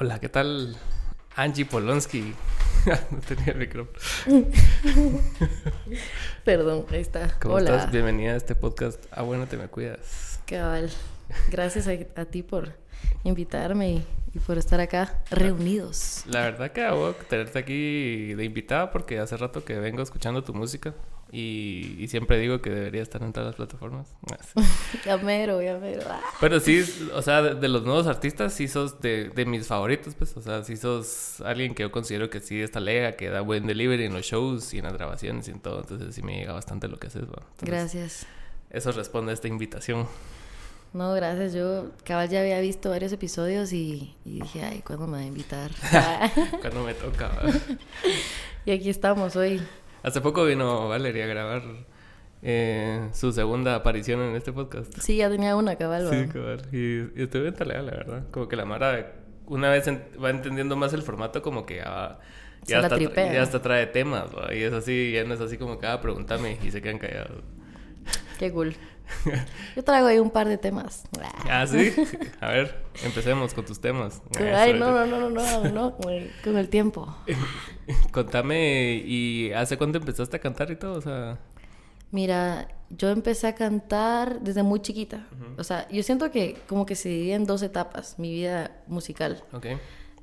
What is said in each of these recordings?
Hola, ¿qué tal? Angie Polonsky. no tenía el micrófono. Perdón, ahí está. ¿Cómo Hola. estás? Bienvenida a este podcast. Ah, bueno, te me cuidas. Cabal. Gracias a, a ti por invitarme y, y por estar acá reunidos. La verdad que hago tenerte aquí de invitada porque hace rato que vengo escuchando tu música y, y siempre digo que debería estar en todas las plataformas. Ya mero, ya mero. Ah. Pero sí, o sea, de, de los nuevos artistas sí sos de, de mis favoritos, pues. O sea, sí sos alguien que yo considero que sí está lega, que da buen delivery en los shows y en las grabaciones y en todo. Entonces sí me llega bastante lo que haces, ¿va? Entonces, Gracias. Eso responde a esta invitación. No, gracias. Yo, cabal, ya había visto varios episodios y, y dije, ay, ¿cuándo me va a invitar? Ah. Cuando me toca. y aquí estamos hoy. Hace poco vino Valeria a grabar eh, su segunda aparición en este podcast. Sí, ya tenía una, cabal. Sí, cabal. Y, y estuve bien talega, la verdad. Como que la Mara, una vez va entendiendo más el formato, como que ya, Se ya, la hasta, ya hasta trae temas, ¿va? Y es así, ya no es así como que, ah, pregúntame y se quedan callados. Qué cool. Yo traigo ahí un par de temas. Ah, sí. A ver, empecemos con tus temas. Ay, Eso, no, no, no, no, no, no, con el tiempo. Contame, ¿y hace cuánto empezaste a cantar y todo? O sea, Mira, yo empecé a cantar desde muy chiquita. O sea, yo siento que como que se divide en dos etapas, mi vida musical. ok.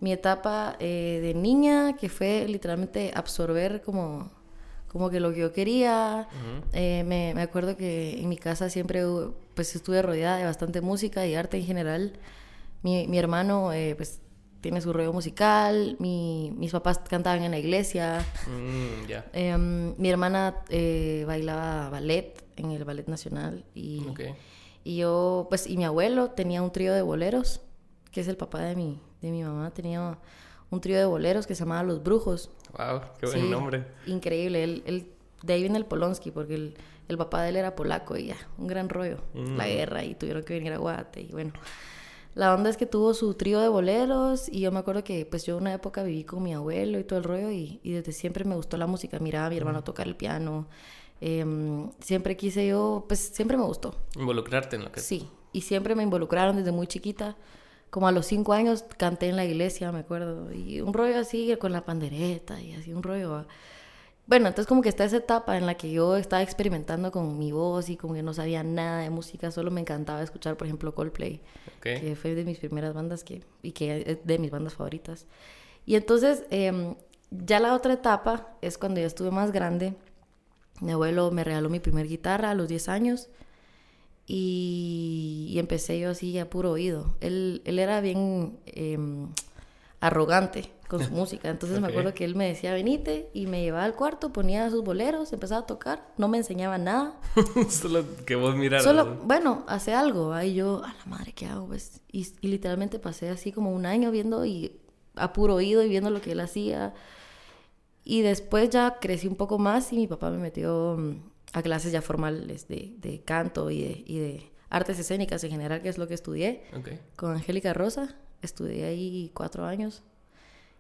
Mi etapa eh, de niña, que fue literalmente absorber como, como que lo que yo quería. Eh, me, me acuerdo que en mi casa siempre pues estuve rodeada de bastante música y arte en general. Mi, mi hermano eh, pues tiene su rollo musical, mi- mis papás cantaban en la iglesia. Mm, ya. Em, mi hermana eh, bailaba ballet en el Ballet Nacional y, Ok. y yo, pues, y mi abuelo tenía un trío de boleros, que es el papá de mi, de mi mamá, tenía un trío de boleros que se llamaba Los Brujos. Wow, qué buen Sí, nombre. Increíble, él, él- de ahí viene el Polonsky, porque el, el papá de él era polaco y ya, un gran rollo, Mm. la guerra y tuvieron que venir a Guate y bueno. La onda es que tuvo su trío de boleros y yo me acuerdo que pues yo una época viví con mi abuelo y todo el rollo y, y desde siempre me gustó la música, miraba a mi hermano tocar el piano, em, siempre quise yo, pues siempre me gustó, Involucrarte en lo que... sí, y siempre me involucraron desde muy chiquita, como a los cinco años canté en la iglesia, me acuerdo, y un rollo así con la pandereta y así un rollo... Bueno, entonces como que está esa etapa en la que yo estaba experimentando con mi voz y como que no sabía nada de música, solo me encantaba escuchar, por ejemplo, Coldplay que fue de mis primeras bandas que, y que es de mis bandas favoritas. Y entonces, em, ya la otra etapa es cuando ya estuve más grande. Mi abuelo me regaló mi primer guitarra a los 10 años y, y empecé yo así a puro oído. Él, él era bien em, arrogante con su música, entonces me acuerdo que él me decía, venite, y me llevaba al cuarto, ponía sus boleros, empezaba a tocar, no me enseñaba nada. Solo que vos miraras. Solo, ¿no? bueno, hace algo. Ahí yo, a la madre, ¿qué hago? Pues? Y, y literalmente pasé así como un año viendo y a puro oído y viendo lo que él hacía. Y después ya crecí un poco más y mi papá me metió mm, a clases ya formales de, de canto y de, y de artes escénicas en general, que es lo que estudié. Ok. Con Angélica Rosa. Estudié ahí cuatro años.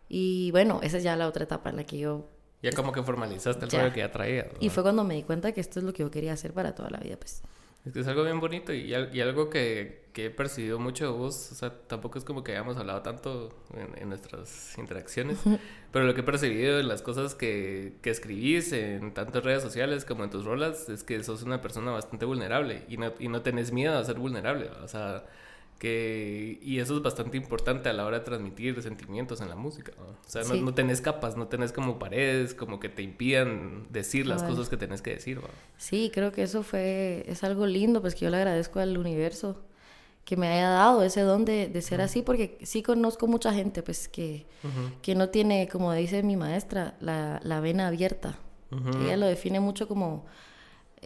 Y bueno, esa es ya la otra etapa en la que yo... Ya como que formalizaste el Ya. rollo que ya traías. ¿no? Y fue cuando me di cuenta que esto es lo que yo quería hacer para toda la vida, pues. Es que es algo bien bonito y, y algo que, que he percibido mucho de vos, o sea, tampoco es como que hayamos hablado tanto en, en nuestras interacciones, pero lo que he percibido en las cosas que, que escribís en tanto en redes sociales como en tus rolas es que sos una persona bastante vulnerable y no, y no tenés miedo a ser vulnerable, o sea, que... Y eso es bastante importante a la hora de transmitir sentimientos en la música, ¿no? O sea, no, Sí. no tenés capas, no tenés como paredes, como que te impidan decir las cosas que tenés que decir, ¿no? Sí, creo que eso fue, es algo lindo, pues que yo le agradezco al universo que me haya dado ese don de, de ser así, porque sí conozco mucha gente, pues que, que no tiene, como dice mi maestra, la, la vena abierta. Ella lo define mucho como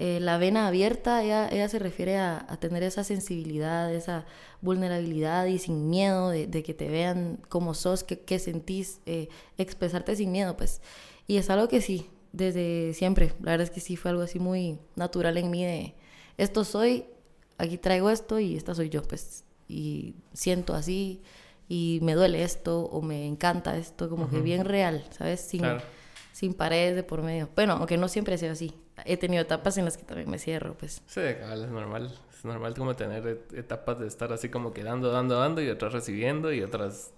eh, la vena abierta, ella, ella se refiere a, a tener esa sensibilidad, esa vulnerabilidad y sin miedo de, de que te vean como sos, que, que sentís, eh, expresarte sin miedo, pues. Y es algo que sí, desde siempre, la verdad es que sí fue algo así muy natural en mí de, esto soy, aquí traigo esto y esta soy yo, pues. Y siento así y me duele esto o me encanta esto, como que bien real, ¿sabes? Sin, Claro. sin paredes de por medio. Bueno, aunque no siempre sido así. He tenido etapas en las que también me cierro, pues. Sí, cabal, es normal. Es normal como tener et- etapas de estar así como que dando, dando, dando y otras recibiendo y otras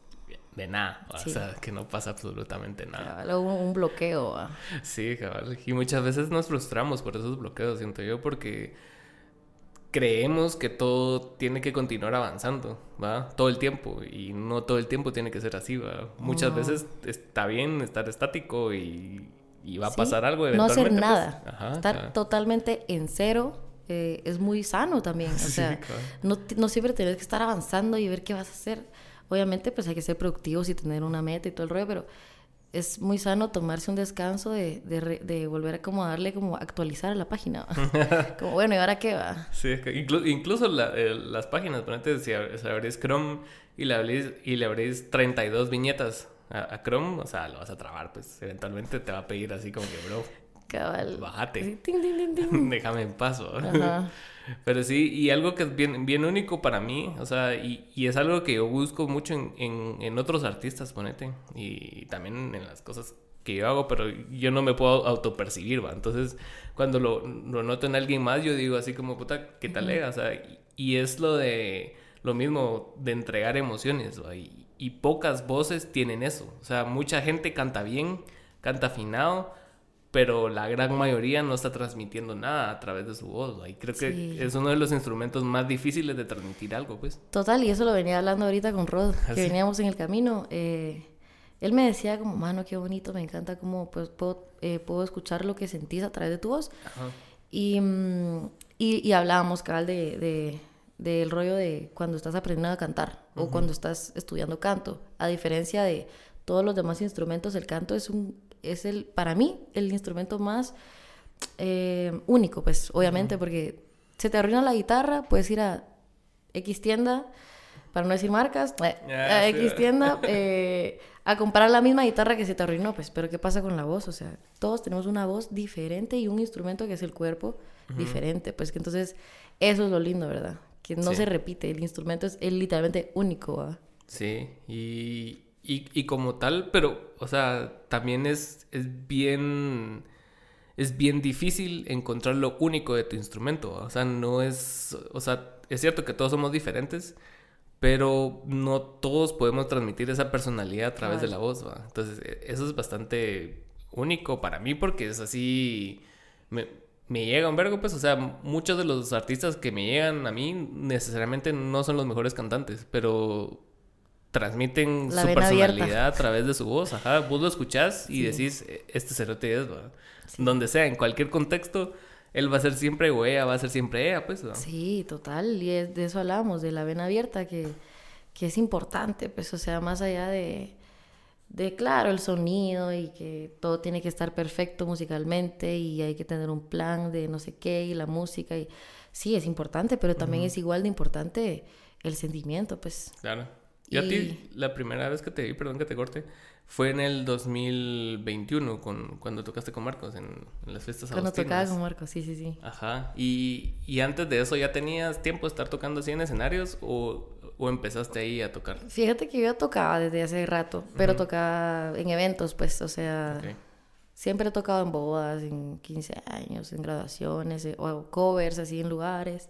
de nada, o sea, que no pasa absolutamente nada. Cabal, un, un bloqueo. ¿va? Sí, cabal. Y muchas veces nos frustramos por esos bloqueos, siento yo, porque creemos que todo tiene que continuar avanzando, ¿va? Todo el tiempo. Y no todo el tiempo tiene que ser así, ¿va? Muchas No. veces está bien estar estático y, y va a pasar algo No hacer eventualmente. pues. nada. Ajá, Estar totalmente en cero eh, es muy sano también. O sea, cabal. no, no siempre tienes que estar avanzando y ver qué vas a hacer. Obviamente, pues hay que ser productivos y tener una meta y todo el rollo, pero es muy sano tomarse un descanso de, de, de volver a como darle como actualizar a la página. como, bueno, ¿y ahora qué va? Sí, es que inclu- incluso la- eh, las páginas, ejemplo, si, ab- si abrís Chrome y le abrís, y le abrís 32 viñetas a, a Chrome, o sea, lo vas a trabar, pues eventualmente te va a pedir así como que, bro, Cabal. Bájate. Sí, tin, tin. déjame en paso. Ajá. Pero sí, y algo que es bien, bien único para mí, o sea, y, y es algo que yo busco mucho en, en, en otros artistas, ponete, y también en las cosas que yo hago, pero yo no me puedo autopercibir, ¿va? Entonces, cuando lo, lo noto en alguien más, yo digo así como, puta, ¿qué tal es? O sea, y, y es lo de, lo mismo de entregar emociones, ¿va? Y, y pocas voces tienen eso, o sea, mucha gente canta bien, canta afinado, pero la gran mayoría no está transmitiendo nada a través de su voz. Y creo que Sí. es uno de los instrumentos más difíciles de transmitir algo, pues. Total, y eso lo venía hablando ahorita con Rod, ¿Ah, que sí? veníamos en el camino. eh, él me decía como, mano, qué bonito, me encanta cómo pues, puedo, eh, puedo escuchar lo que sentís a través de tu voz. Y, mm, y, y hablábamos, cabal, de, de- del rollo de cuando estás aprendiendo a cantar o cuando estás estudiando canto. A diferencia de todos los demás instrumentos, el canto es, un, es el, para mí, el instrumento más eh, único, pues, obviamente, porque se te arruina la guitarra, puedes ir a X tienda, para no decir marcas, eh, a. X tienda, eh, a comprar la misma guitarra que se te arruinó, pues, pero ¿qué pasa con la voz? O sea, todos tenemos una voz diferente y un instrumento que es el cuerpo diferente, pues, que entonces eso es lo lindo, ¿verdad? Que no Sí. se repite, el instrumento es, es literalmente único. Sí, y, y, y como tal, pero, o sea, también es, es bien... Es bien difícil encontrar lo único de tu instrumento. O sea, no es... O sea, es cierto que todos somos diferentes, pero no todos podemos transmitir esa personalidad a través de la voz, ¿va? Entonces, e- eso es bastante único para mí porque es así... Me, me llega un vergo, pues, o sea, muchos de los artistas que me llegan a mí necesariamente no son los mejores cantantes, pero transmiten La su abierta. personalidad a través de su voz, ajá, vos lo escuchás y decís, "E- este cerote es, ¿va? Donde sea, en cualquier contexto, él va a ser siempre o ella va a ser siempre ella, pues, ¿va? Sí, total, y es- de eso hablamos, de la vena abierta, que, que es importante, pues, o sea, más allá de, de, claro, el sonido y que todo tiene que estar perfecto musicalmente y hay que tener un plan de no sé qué y la música, y sí, es importante, pero también es igual de importante el sentimiento, pues. Claro. Yo a ti, Y- la primera vez que te vi, perdón que te corte, fue en el 2021, con, cuando tocaste con Marcos en, en las fiestas Cuando tocaba agustinas. con Marco, sí, sí, sí. Ajá. Y, y antes de eso, ¿ya tenías tiempo de estar tocando así en escenarios o, o empezaste ahí a tocar? Fíjate que yo ya tocaba desde hace rato, pero tocaba en eventos, pues, o sea, Ok. siempre he tocado en bodas, en 15 años, en graduaciones, eh, o covers así en lugares.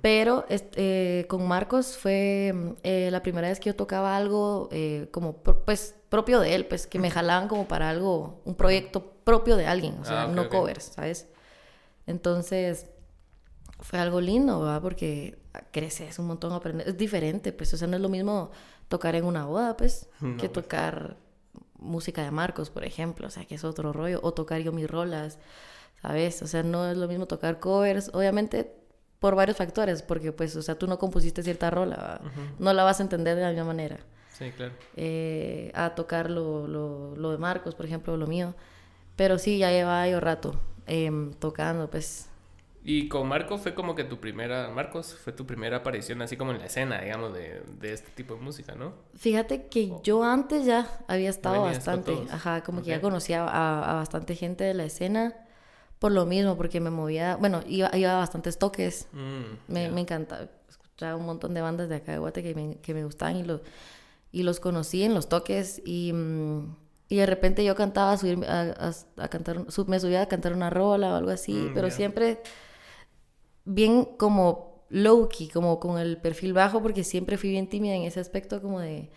Pero este, eh, con Marcos fue mm, eh, la primera vez que yo tocaba algo eh, como pro- pues propio de él, pues que me jalaban como para algo, un proyecto propio de alguien, o sea, Ah, ok, no ok. covers, ¿sabes? Entonces fue algo lindo, ¿verdad? Porque creces un montón, aprendes, es diferente, pues, o sea, no es lo mismo tocar en una boda, pues, No, que pues. tocar música de Marcos, por ejemplo, o sea, que es otro rollo, o tocar yo mis rolas, ¿sabes? O sea, no es lo mismo tocar covers, obviamente por varios factores, porque pues, o sea, tú no compusiste cierta rola, ¿va? no la vas a entender de la misma manera. Sí, claro. Eh, a tocar lo, lo, lo de Marcos, por ejemplo, lo mío. Pero sí, ya llevaba yo rato em, tocando, pues. Y con Marco fue como que tu primera, Marcos, fue tu primera aparición así como en la escena, digamos, de, de este tipo de música, ¿no? Fíjate que yo antes ya había estado bastante, ajá, como que ya conocía a, a bastante gente de la escena por lo mismo, porque me movía, bueno, iba, iba a bastantes toques. Mm, Me, me encanta. Escuchaba un montón de bandas de acá de Guate que me, que me gustaban y, lo- y los conocí en los toques. Y, mm, y de repente yo cantaba, subir, a, a- a cantar, sub- me subía a cantar una rola o algo así, Mm, pero siempre bien como low-key, como con el perfil bajo, porque siempre fui bien tímida en ese aspecto, como de,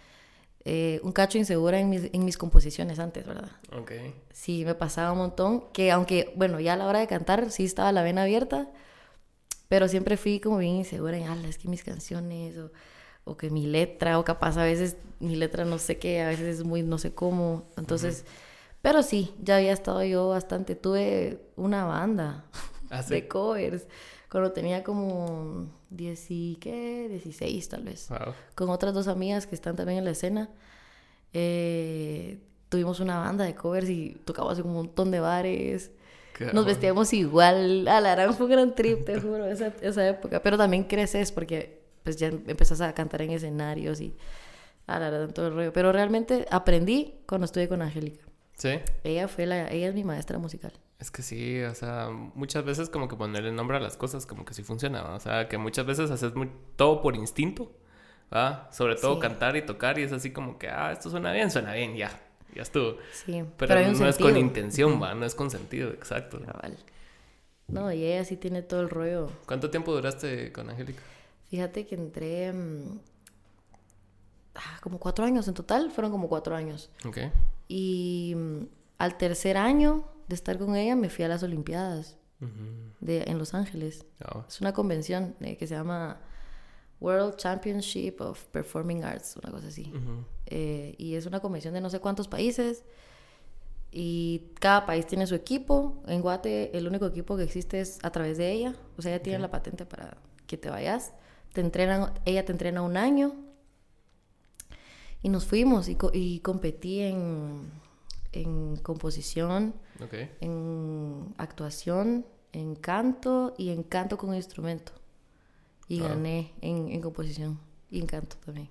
eh, un cacho insegura en mis, en mis composiciones antes, ¿verdad? Ok. Sí, me pasaba un montón, que aunque, bueno, ya a la hora de cantar sí estaba la vena abierta, pero siempre fui como bien insegura en, ah, es que mis canciones, o, o, que mi letra, o capaz a veces mi letra no sé qué, a veces es muy no sé cómo, entonces, pero sí, ya había estado yo bastante, tuve una banda ¿Ah, de covers cuando tenía como 10 ¿qué? 16 tal vez, con otras dos amigas que están también en la escena. Eh, tuvimos una banda de covers y tocábamos en un montón de bares. Nos vestíamos igual. A la gran fue un gran trip, te juro, esa, esa, época. Pero también creces porque pues ya empezás a cantar en escenarios y a la gran todo el rollo. Pero realmente aprendí cuando estuve con Angélica. Sí. Ella fue la, ella es mi maestra musical. Es que sí, o sea, muchas veces como que ponerle nombre a las cosas como que sí funciona, o sea, que muchas veces haces muy, todo por instinto, ¿va? Sobre todo cantar y tocar y es así como que, ah, esto suena bien, suena bien, ya, ya estuvo. Sí, pero, no es con intención, ¿va? No es con sentido, exacto. No, y ella sí tiene todo el rollo. ¿Cuánto tiempo duraste con Angélica? Fíjate que entré mm, ah, como cuatro años en total, fueron como cuatro años. Ok. Y mm, al tercer año de estar con ella, me fui a las Olimpiadas de, en Los Ángeles. Oh. Es una convención eh, que se llama World Championship of Performing Arts, una cosa así. Eh, y es una convención de no sé cuántos países. Y cada país tiene su equipo. En Guate, el único equipo que existe es a través de ella. O sea, ella tiene la patente para que te vayas. Te entrenan, ella te entrena un año. Y nos fuimos y, y competí en en composición, en actuación, en canto y en canto con instrumento. Y gané en, composición y en canto también.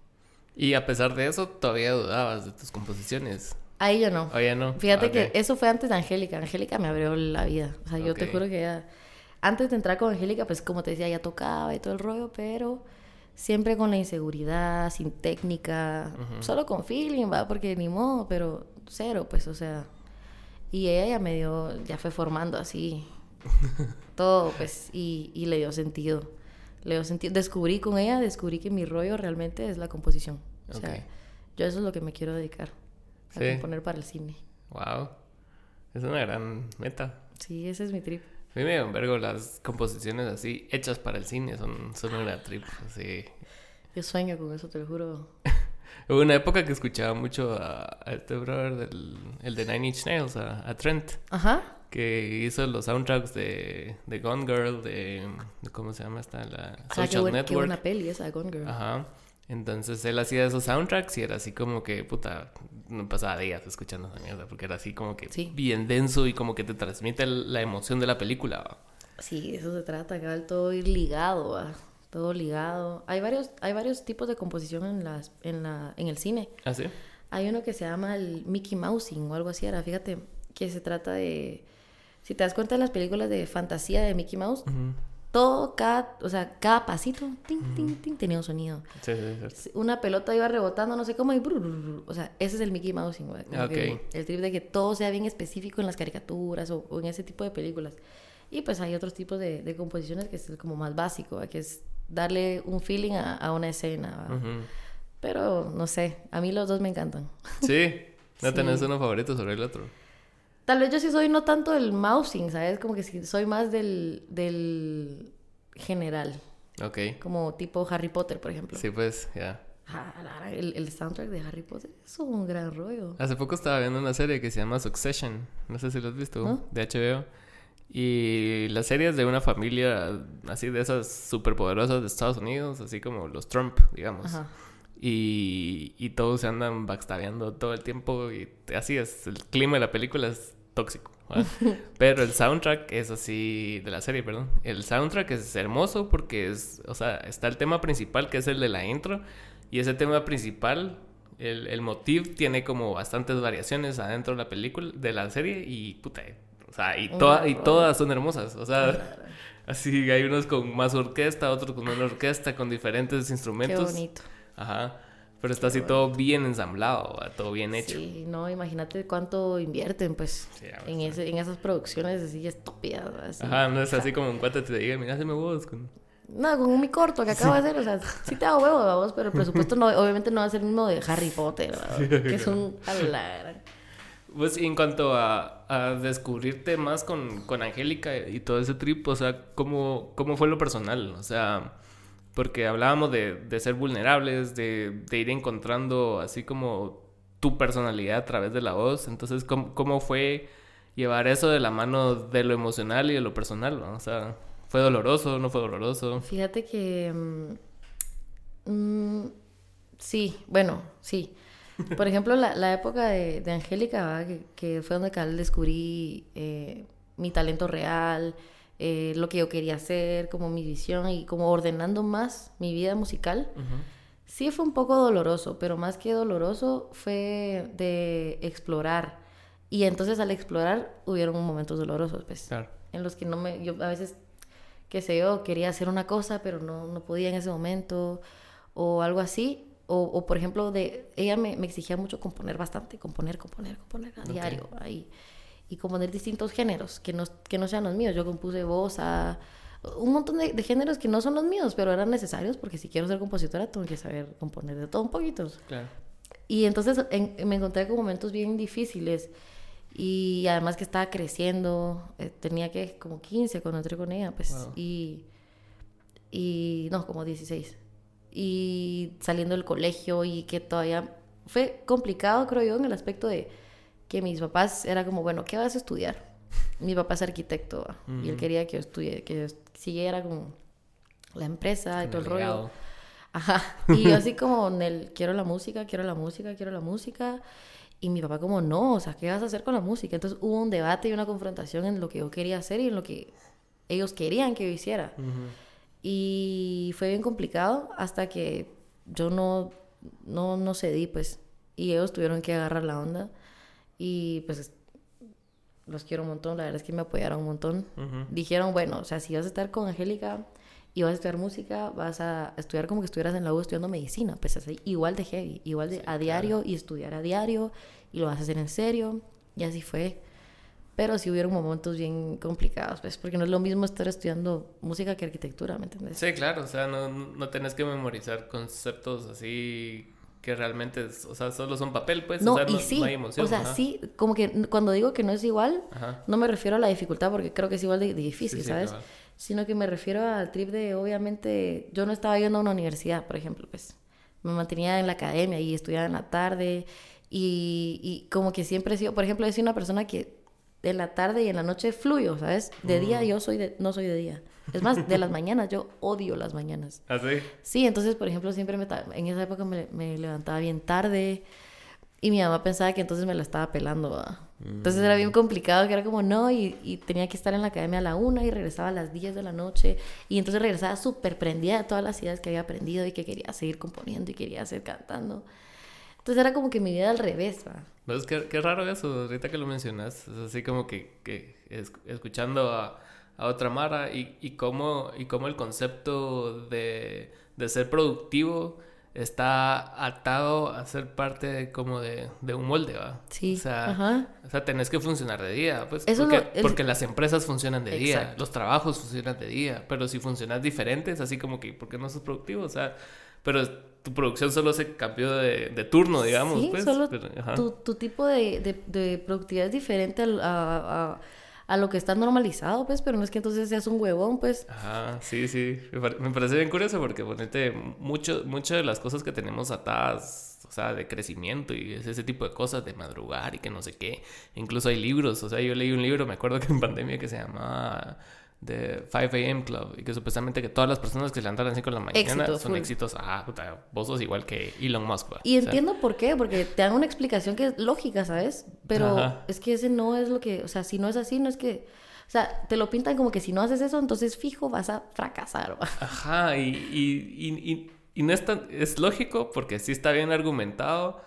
Y a pesar de eso, todavía dudabas de tus composiciones. Ahí yo no. Ahí ya no. Fíjate que eso fue antes de Angélica. Angélica me abrió la vida. O sea, yo te juro que ya... Antes de entrar con Angélica, pues como te decía, ya tocaba y todo el rollo, pero siempre con la inseguridad, sin técnica, solo con feeling, va, porque ni modo, pero cero, pues, o sea. Y ella ya me dio, ya fue formando así todo, pues, y, y le dio sentido. Le dio sentido. Descubrí con ella, descubrí que mi rollo realmente es la composición. O sea, yo eso es lo que me quiero dedicar. A componer para el cine. Wow. Es una gran meta. Sí, ese es mi trip. A mí me vergo las composiciones así, hechas para el cine, son, son una trip, así. Yo sueño con eso, te lo juro. Hubo una época que escuchaba mucho a, este brother, del, el de Nine Inch Nails, a, Trent. Ajá. Que hizo los soundtracks de, de Gone Girl, de, ¿Cómo se llama esta? La ah, Social qué Network. Qué buena peli esa, Gone Girl. Ajá. Entonces él hacía esos soundtracks y era así como que, puta, no pasaba días escuchando esa mierda, porque era así como que bien denso y como que te transmite la emoción de la película. Sí, eso se trata, que todo ir ligado, ¿va? Todo ligado. Hay varios, hay varios tipos de composición en, las, en, la, en el cine. ¿Ah, sí? Hay uno que se llama el Mickey Mousing o algo así, era, fíjate, que se trata de... Si te das cuenta de las películas de fantasía de Mickey Mouse, todo, cada, o sea, cada pasito, tenía un sonido. Sí, sí, sí. Una pelota iba rebotando, no sé cómo, y o sea, ese es el Mickey Mouse, güey. El trip de que todo sea bien específico en las caricaturas o, en ese tipo de películas. Y pues hay otros tipos de, de composiciones que es como más básico, que es darle un feeling a, a una escena. Pero no sé, a mí los dos me encantan. Sí, no tenés uno favorito sobre el otro. Tal vez yo sí soy no tanto el mousing, ¿sabes? Como que soy más del, del general. Ok. Como tipo Harry Potter, por ejemplo. Sí, pues, ya. el, el, soundtrack de Harry Potter es un gran rollo. Hace poco estaba viendo una serie que se llama Succession. No sé si lo has visto, de HBO. Y la serie es de una familia así de esas superpoderosas de Estados Unidos, así como los Trump, digamos. Ajá. Y, y todos se andan backstabeando todo el tiempo y así es. El clima de la película es tóxico. Pero el soundtrack es así, de la serie, perdón. El soundtrack es hermoso porque es, o sea, está el tema principal que es el de la intro. Y ese tema principal, el, el motivo tiene como bastantes variaciones adentro de la película, de la serie. Y puta, o sea, y, toda, y todas son hermosas. O sea, así hay unos con más orquesta, otros con menos orquesta, con diferentes instrumentos. Qué bonito. Ajá. Pero está así todo bien ensamblado, todo bien hecho. Sí, no, imagínate cuánto invierten, pues, en, ese, en esas producciones así estúpidas. Ajá, no es así como un cuate te diga, mira, se me huevos con... no, con mi corto que acabo de hacer, o sea, sí te hago huevo, vos, pero el presupuesto no, obviamente no va a ser el mismo de Harry Potter, que es un... Pues en cuanto a, a descubrirte más con, con Angélica y todo ese trip, o sea, ¿cómo, cómo fue lo personal? O sea, porque hablábamos de, de ser vulnerables, de, de, ir encontrando así como tu personalidad a través de la voz. Entonces, ¿cómo, cómo fue llevar eso de la mano de lo emocional y de lo personal? O sea, ¿fue doloroso? ¿No fue doloroso? Fíjate que... Mm, mm, sí, bueno, sí. Por ejemplo, la, la época de, de Angélica, que, que, fue donde descubrí eh, mi talento real, eh, lo que yo quería hacer, como mi visión y como ordenando más mi vida musical. Uh -huh. Sí fue un poco doloroso, pero más que doloroso fue de explorar. Y entonces al explorar hubieron momentos dolorosos, pues. Claro. En los que no me... Yo a veces, qué sé yo, quería hacer una cosa, pero no, no podía en ese momento. O algo así. O, o, por ejemplo, de ella me, me, exigía mucho componer bastante, componer, componer, componer a okay. diario, ahí. Y componer distintos géneros que no, que no sean los míos. Yo compuse voz a un montón de, de, géneros que no son los míos, pero eran necesarios porque si quiero ser compositora tengo que saber componer de todo un poquito. Claro. Y entonces en, me encontré con momentos bien difíciles y además que estaba creciendo, eh, tenía que como 15 cuando entré con ella, pues, wow. y, y no, como 16 y saliendo del colegio y que todavía fue complicado, creo yo, en el aspecto de que mis papás era como, bueno, ¿qué vas a estudiar? Mi papá es arquitecto uh -huh. y él quería que yo estudie, que yo siguiera como la empresa y todo el rollo. Ajá. Y yo así como, el, quiero la música, quiero la música, quiero la música. Y mi papá como, no, o sea, ¿qué vas a hacer con la música? Entonces hubo un debate y una confrontación en lo que yo quería hacer y en lo que ellos querían que yo hiciera. Uh -huh. Y fue bien complicado hasta que yo no, no, no cedí, pues. Y ellos tuvieron que agarrar la onda. Y pues los quiero un montón, la verdad es que me apoyaron un montón. Uh -huh. Dijeron, bueno, o sea, si vas a estar con Angélica y vas a estudiar música, vas a estudiar como que estuvieras en la U estudiando medicina, pues así, igual de heavy, igual de sí, a diario claro. y estudiar a diario y lo vas a hacer en serio. Y así fue. Pero sí hubieron momentos bien complicados, pues, porque no es lo mismo estar estudiando música que arquitectura, ¿me entiendes? Sí, claro, o sea, no, no tenés que memorizar conceptos así que realmente, o sea, solo son papel, pues, no, o sea, y no, sí, no hay emoción. O sea, ajá. sí, como que cuando digo que no es igual, Ajá. no me refiero a la dificultad, porque creo que es igual de, de difícil, Sí, sí, ¿sabes? claro. Sino que me refiero al trip de, obviamente, yo no estaba yendo a una universidad, por ejemplo, pues, me mantenía en la academia y estudiaba en la tarde, y, y como que siempre he sido, por ejemplo, he sido una persona que en la tarde y en la noche fluyo, ¿sabes? De día yo soy de, no soy de día. Es más, de las mañanas, yo odio las mañanas. ¿Ah, sí? Sí, entonces, por ejemplo, siempre me, en esa época me, me levantaba bien tarde y mi mamá pensaba que entonces me la estaba pelando. Entonces era bien complicado, que era como no, y, y, tenía que estar en la academia a la una y regresaba a las 10 de la noche. Y entonces regresaba súper prendida de todas las ideas que había aprendido y que quería seguir componiendo y quería seguir cantando. Entonces era como que mi vida al revés, ¿va? Pues qué, qué raro eso, ahorita que lo mencionas. Es así como que, que es, escuchando a, a, otra Mara y, y, cómo, y cómo el concepto de, de ser productivo está atado a ser parte de, como de, de, un molde, ¿va? Sí. O sea, Ajá. o sea, tenés que funcionar de día, pues. Eso porque, es... porque las empresas funcionan de Exacto. día, los trabajos funcionan de día, pero si funcionas diferente es así como que, ¿por qué no sos productivo? O sea, pero tu producción solo se cambió de, de turno, digamos. Sí, pues, solo pero, tu, tu, tipo de, de, de, productividad es diferente a, a, a, lo que está normalizado, pues, pero no es que entonces seas un huevón, pues. Ajá, sí, sí. Me parece bien curioso porque ponete mucho, muchas de las cosas que tenemos atadas, o sea, de crecimiento y ese tipo de cosas, de madrugar y que no sé qué. Incluso hay libros, o sea, yo leí un libro, me acuerdo que en pandemia que se llamaba de 5 a.m. Club y que supuestamente que todas las personas que se levantan a las 5 de la mañana Éxito, son full. éxitos. Ah, puta, vos sos igual que Elon Musk. ¿va? Y entiendo o sea, por qué, porque te dan una explicación que es lógica, ¿sabes? Pero Ajá. es que ese no es lo que, o sea, si no es así, no es que... O sea, te lo pintan como que si no haces eso, entonces fijo vas a fracasar. ¿va? Ajá, y, y, y, y, no es tan... Es lógico porque sí está bien argumentado,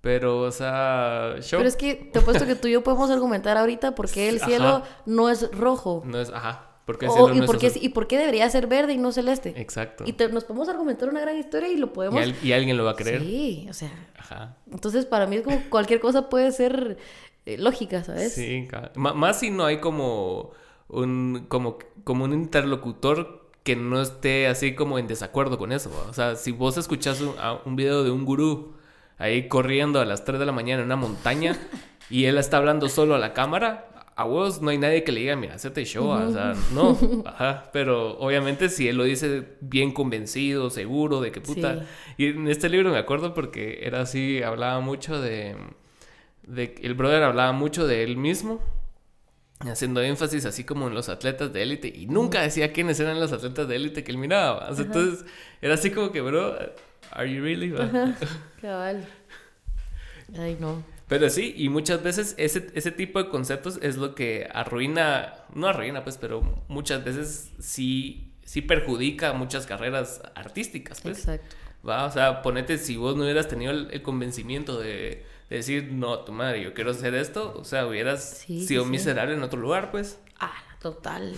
pero, o sea... Pero es que te apuesto que tú y yo podemos argumentar ahorita por qué el cielo ajá. no es rojo. No es... Ajá. ¿Por qué oh, ¿y, por qué, ¿Y por qué debería ser verde y no celeste? Exacto. Y te, nos podemos argumentar una gran historia y lo podemos... ¿Y, al, ¿Y, alguien lo va a creer. Sí, o sea... Ajá. Entonces, para mí es como cualquier cosa puede ser eh, lógica, ¿sabes? Sí, más si no hay como un, como, como un interlocutor que no esté así como en desacuerdo con eso. O sea, si vos escuchás un, un video de un gurú ahí corriendo a las 3 de la mañana en una montaña y él está hablando solo a la cámara, a vos no hay nadie que le diga, mira, hacete show, o sea, no, ajá, pero obviamente si él lo dice bien convencido, seguro de que puta. Y en este libro me acuerdo porque era así, hablaba mucho de, de, el brother hablaba mucho de él mismo, haciendo énfasis así como en los atletas de élite, y nunca decía quiénes eran los atletas de élite que él miraba. entonces era así como que, bro, ¿are you really? Cabal. Ay, no. Pero sí, y muchas veces ese, ese tipo de conceptos es lo que arruina, no arruina pues, pero muchas veces sí, sí perjudica muchas carreras artísticas, pues. Exacto. ¿Va? O sea, ponete, si vos no hubieras tenido el, convencimiento de, decir, no, tu madre, yo quiero hacer esto, o sea, hubieras sido miserable en otro lugar, pues. Ah, total.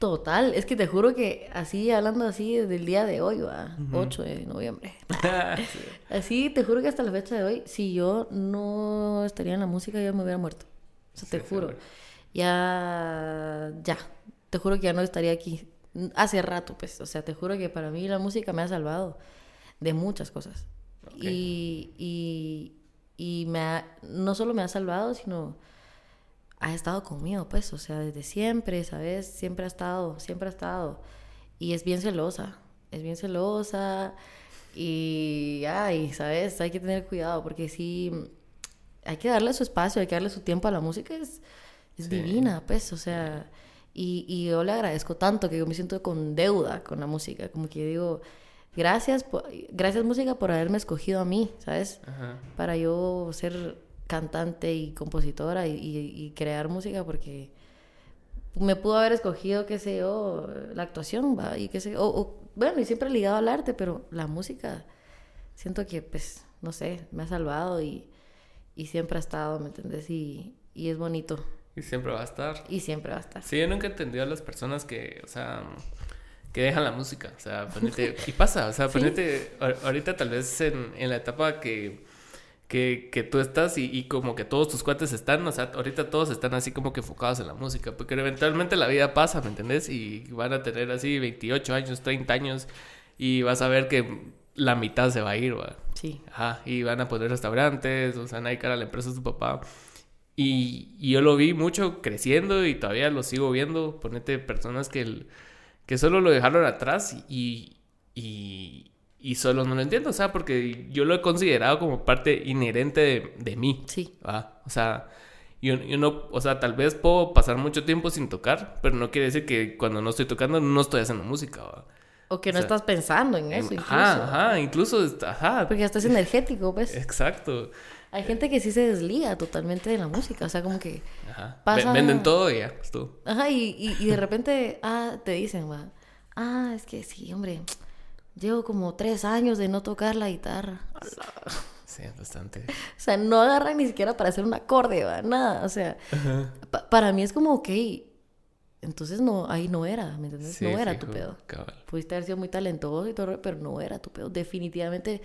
Total, es que te juro que así, hablando así del día de hoy, va, 8 de noviembre. Así, te juro que hasta la fecha de hoy, si yo no estaría en la música, ya me hubiera muerto. O sea, te juro. Ya, ya, te juro que ya no estaría aquí. Hace rato, pues, o sea, te juro que para mí la música me ha salvado de muchas cosas. Y, y, y me no solo me ha salvado, sino ha estado conmigo, pues, o sea, desde siempre, ¿sabes? Siempre ha estado, siempre ha estado. Y es bien celosa, es bien celosa y, ay, ¿sabes? Hay que tener cuidado porque sí, hay que darle su espacio, hay que darle su tiempo a la música, es, es divina, pues, o sea, y, y, yo le agradezco tanto que yo me siento con deuda con la música, como que digo, gracias, gracias música por haberme escogido a mí, ¿sabes? Para yo ser cantante y compositora y, crear música porque me pudo haber escogido, qué sé yo, la actuación, ¿va? Y qué sé o, bueno, y siempre ligado al arte, pero la música, siento que, pues, no sé, me ha salvado y, y siempre ha estado, ¿me entendés? Y, y es bonito. Y siempre va a estar. Y siempre va a estar. Sí, yo nunca he entendido a las personas que, o sea, que dejan la música. O sea, ponete, y pasa, o sea, ponete, ahorita tal vez en, en la etapa que que, que tú estás y, y, como que todos tus cuates están, o sea, ahorita todos están así como que enfocados en la música, porque eventualmente la vida pasa, ¿me entendés? Y van a tener así 28 años, 30 años y vas a ver que la mitad se va a ir, ¿va? Sí. Ajá, y van a poner restaurantes, o sea, van a dedicar a la empresa de su papá. Y, y, yo lo vi mucho creciendo y todavía lo sigo viendo, ponete personas que, que solo lo dejaron atrás y, y y solo no lo entiendo, o sea, porque yo lo he considerado como parte inherente de, de mí. Sí. O sea, yo, yo, no, o sea, tal vez puedo pasar mucho tiempo sin tocar, pero no quiere decir que cuando no estoy tocando no estoy haciendo música. ¿va? O que no estás pensando en eso, incluso. Ajá, ajá, incluso, ajá. Porque ya estás energético, pues. Exacto. Hay gente que sí se desliga totalmente de la música, o sea, como que ajá. Venden todo y ya, pues tú. Ajá, y, y, y de repente, ah, te dicen, va, ah, es que sí, hombre, Llevo como tres años de no tocar la guitarra. Sí, bastante. O sea, no agarran ni siquiera para hacer un acorde, ¿va? nada. O sea, para mí es como, ok, entonces no, ahí no era, ¿me entiendes? no era tu pedo. Pudiste haber sido muy talentoso y todo, pero no era tu pedo. Definitivamente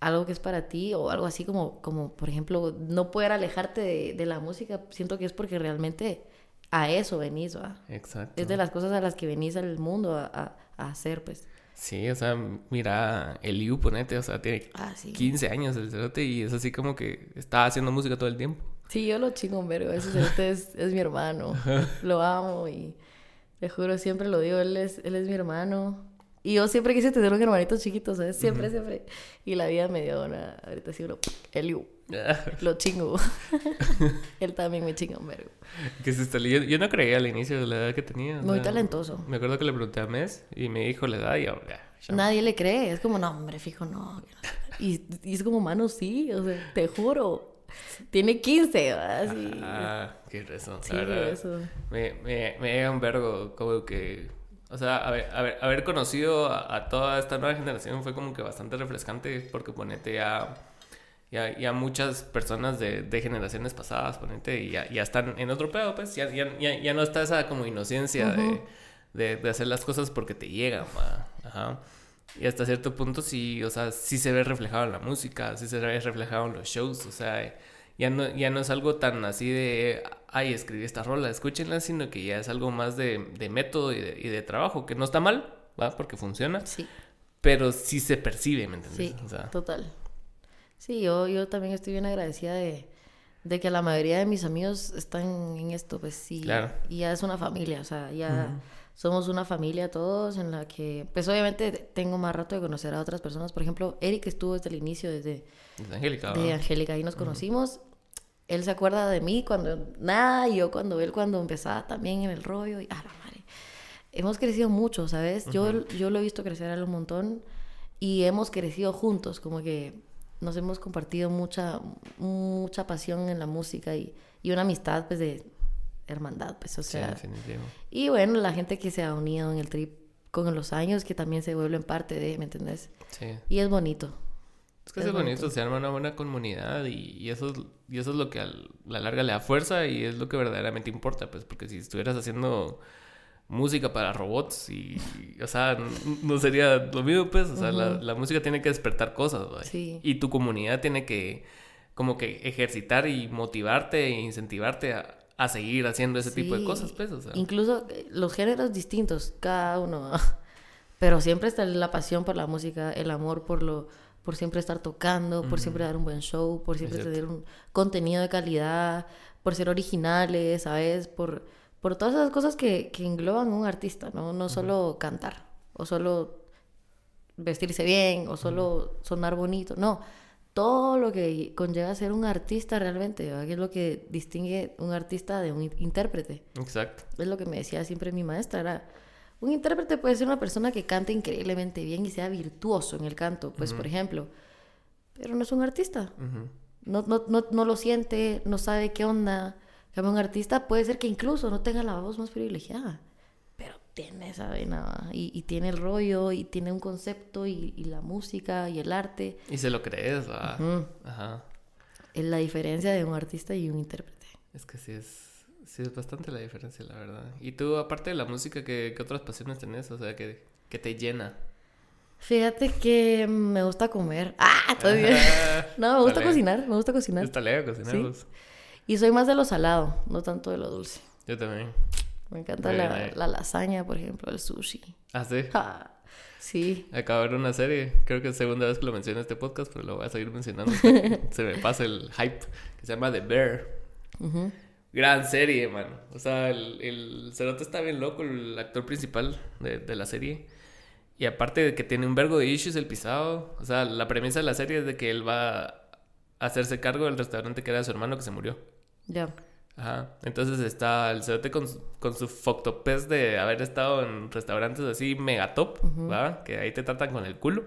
algo que es para ti o algo así como, como por ejemplo, no poder alejarte de, la música, siento que es porque realmente a eso venís, ¿va? Exacto. Es de las cosas a las que venís al mundo a, a hacer, pues. Sí, o sea, mira, el Eliu, ponete, o sea, tiene 15 ah, años el cerote y es así como que está haciendo música todo el tiempo. Sí, yo lo chingo un vergo, ese cerote es, es mi hermano, lo amo y te juro, siempre lo digo, él es, él es mi hermano. Y yo siempre quise tener un hermanito chiquito, ¿sabes? Siempre, siempre. Y la vida me dio una, ahorita sí, uno, Eliu. Lo chingo. Él también me chinga un vergo. Que se está yo, yo no creía al inicio de la edad que tenía. Muy talentoso. Me acuerdo que le pregunté a Mes y me dijo la edad y ahora. Nadie le cree. Es como, no, hombre, fijo, no. Y, y es como, mano, sí. O sea, te juro. Tiene 15, Así. Ah, qué razón. Sí, eso. Me, me, me llega un vergo como que... O sea, haber, haber, haber conocido a, a, toda esta nueva generación fue como que bastante refrescante porque ponete ya ya, ya muchas personas de, de generaciones pasadas, ponente, y ya, ya, están en otro pedo, pues, ya, ya, ya, no está esa como inocencia de, de, hacer las cosas porque te llegan, ajá. Y hasta cierto punto sí, o sea, sí se ve reflejado en la música, sí se ve reflejado en los shows, o sea, ya no, ya no es algo tan así de, ay, escribí esta rola, escúchenla, sino que ya es algo más de, de método y de, y de trabajo, que no está mal, ¿va? Porque funciona. Sí. Pero sí se percibe, ¿me entiendes? Sí, O sea, total. Sí, yo, yo también estoy bien agradecida de, de que la mayoría de mis amigos están en esto, pues sí. Claro. Y ya es una familia, o sea, ya somos una familia todos en la que, pues obviamente tengo más rato de conocer a otras personas. Por ejemplo, Eric estuvo desde el inicio, desde es Angélica. de. Angélica, ahí nos conocimos. Él se acuerda de mí cuando nada, y yo cuando él cuando empezaba también en el rollo. Y, ah, la madre. Hemos crecido mucho, ¿sabes? yo, yo lo he visto crecer a él un montón y hemos crecido juntos, como que nos hemos compartido mucha, mucha pasión en la música y, y una amistad, pues, de hermandad, pues, o Sí, sea. definitivo. y bueno, la gente que se ha unido en el trip con los años, que también se vuelven parte de, ¿me entendés? Sí. Y es bonito. Es que Es es bonito, bonito. se arma una buena comunidad y, y eso, es, y eso es lo que a la larga le da fuerza y es lo que verdaderamente importa, pues, porque si estuvieras haciendo música para robots y, y, o sea, no sería lo mismo, pues, o sea, la, la música tiene que despertar cosas. Sí. Y tu comunidad tiene que, como que, ejercitar y motivarte e incentivarte a, a seguir haciendo ese tipo de cosas, pues, o sea. Incluso eh, los géneros distintos, cada uno. Pero siempre está la pasión por la música, el amor por lo por siempre estar tocando, por siempre dar un buen show, por siempre tener un contenido de calidad, por ser originales, ¿sabes? Por, por todas esas cosas que, que engloban un artista, ¿no? No solo cantar, o solo vestirse bien, o solo sonar bonito, no. Todo lo que conlleva ser un artista realmente, ¿verdad? es lo que distingue un artista de un in- intérprete. Exacto. Es lo que me decía siempre mi maestra, era, un intérprete puede ser una persona que cante increíblemente bien y sea virtuoso en el canto, pues por ejemplo, pero no es un artista. No, no, no, no lo siente, no sabe qué onda. Cambio, un artista puede ser que incluso no tenga la voz más privilegiada, pero tiene esa vena y, y tiene el rollo y tiene un concepto y, y la música y el arte. Y se lo crees. Ujú. Ajá. Es la diferencia de un artista y un intérprete. Es que sí es, sí es bastante la diferencia, la verdad. Y tú, aparte de la música, ¿qué, qué otras pasiones tenés? O sea, que, que te llena. Fíjate que me gusta comer. Ah, todo bien. No, me gusta Dale. cocinar, me gusta cocinar. Está lejos cocinar. Sí. Y soy más de lo salado, no tanto de lo dulce. Yo también. Me encanta la, la lasaña, por ejemplo, el sushi. Ah, sí. Ah, sí. Acabo de ver una serie. Creo que es segunda vez que lo menciono en este podcast, pero lo voy a seguir mencionando. hasta que se me pasa el hype. Que se llama The Bear. Gran serie, mano. O sea, el, el cerote está bien loco, el actor principal de, de la serie. Y aparte de que tiene un vergo de issues el pisado. O sea, la premisa de la serie es de que él va a hacerse cargo del restaurante que era de su hermano que se murió. Ya. Ajá. Entonces está el cerote con, su- con su foctopez de haber estado en restaurantes así mega top, ¿va? Que ahí te tratan con el culo.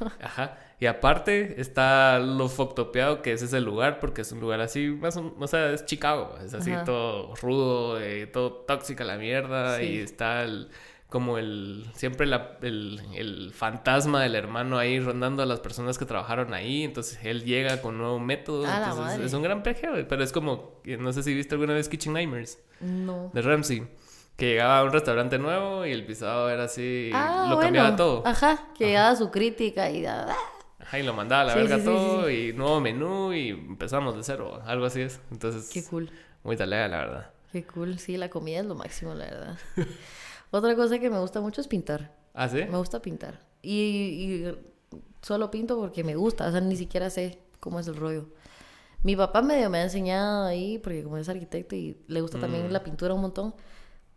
Ajá. Y aparte está lo foctopeado que es ese lugar, porque es un lugar así, más o, o sea, es Chicago, es así Ajá. todo rudo, eh, todo tóxica la mierda, Sí. y está el, como el, siempre la- el, el fantasma del hermano ahí rondando a las personas que trabajaron ahí, entonces él llega con un nuevo método, entonces madre. es un gran peje, pero es como, no sé si viste alguna vez Kitchen Nightmares No. de Ramsey. Que llegaba a un restaurante nuevo y el pisado era así, Ah, lo bueno. cambiaba todo. Ajá, que daba su crítica y da... Ajá, y lo mandaba a la Sí, verga sí, sí, todo y nuevo menú y empezamos de cero, algo así es. Entonces, Qué cool. muy talega, la verdad. Qué cool. Sí, la comida es lo máximo, la verdad. Otra cosa que me gusta mucho es pintar. ¿Ah, sí? Me gusta pintar. Y, y solo pinto porque me gusta. O sea, ni siquiera sé cómo es el rollo. Mi papá medio me ha enseñado ahí, porque como es arquitecto y le gusta también Mm. la pintura un montón.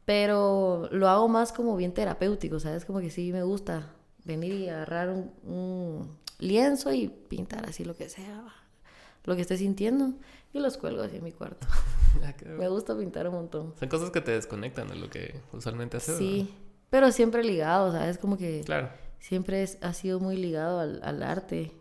Pero lo hago más como bien terapéutico, ¿sabes? Como que sí me gusta venir y agarrar un, un lienzo y pintar así lo que sea, lo que esté sintiendo. Y los cuelgo así en mi cuarto. Ah, Me gusta pintar un montón. Son cosas que te desconectan de lo que usualmente haces. Sí, pero siempre ligado, ¿sabes? Como que siempre es- ha sido muy ligado al, al arte.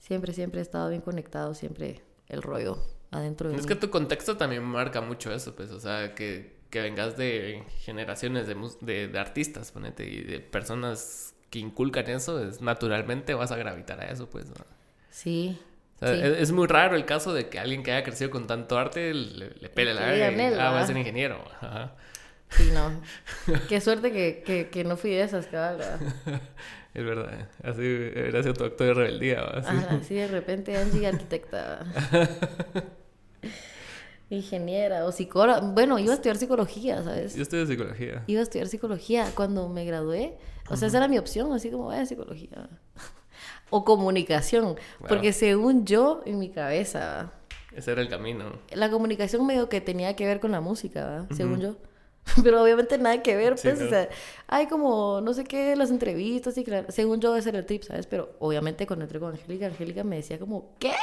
Siempre, siempre he estado bien conectado, siempre el rollo adentro de Es mí. que tu contexto también marca mucho eso, pues, o sea, que, que vengas de generaciones de, de, de artistas, ponete, y de personas que inculcan eso, es naturalmente vas a gravitar a eso, pues. ¿no? Sí. Sí. es, es muy raro el caso de que alguien que haya crecido con tanto arte le, le pele la verga ah, voy a ser ingeniero. Ajá. Sí, no. Qué suerte que, que, que no fui de esas, ¿verdad? Es verdad, así sido tu acto de rebeldía. ¿va? Así. Ajá, así de repente Angie arquitecta. Ingeniera o psicóloga. Bueno, iba a estudiar psicología, ¿sabes? Yo estudio psicología. Iba a estudiar psicología cuando me gradué. O sea, esa era mi opción, así como, eh, psicología. O comunicación. Porque según yo, en mi cabeza... Ese era el camino. La comunicación medio que tenía que ver con la música, ¿verdad? según yo. Pero obviamente nada que ver, pues, o sea, hay como, no sé qué, las entrevistas y claro, según yo ese era el tip, ¿sabes? Pero obviamente cuando entré con Angélica, Angélica me decía como, ¿qué?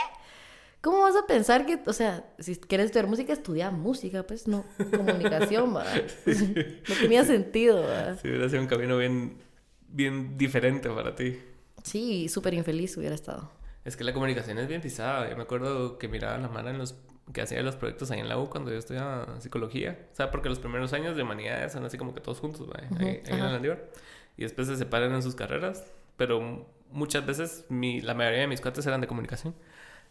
¿Cómo vas a pensar que, o sea, si quieres estudiar música, estudia música, pues, no comunicación, ¿verdad? no tenía sentido, ¿verdad? Sí, hubiera sido un camino bien, bien diferente para ti. Sí, súper infeliz hubiera estado. Es que la comunicación es bien pisada. Yo me acuerdo que miraba a la mano en los que hacía los proyectos ahí en la U cuando yo estudiaba psicología. O sea, porque los primeros años de humanidades son así como que todos juntos, ahí, en la Landívar. Y después se separan en sus carreras. Pero muchas veces mi, la mayoría de mis cuates eran de comunicación.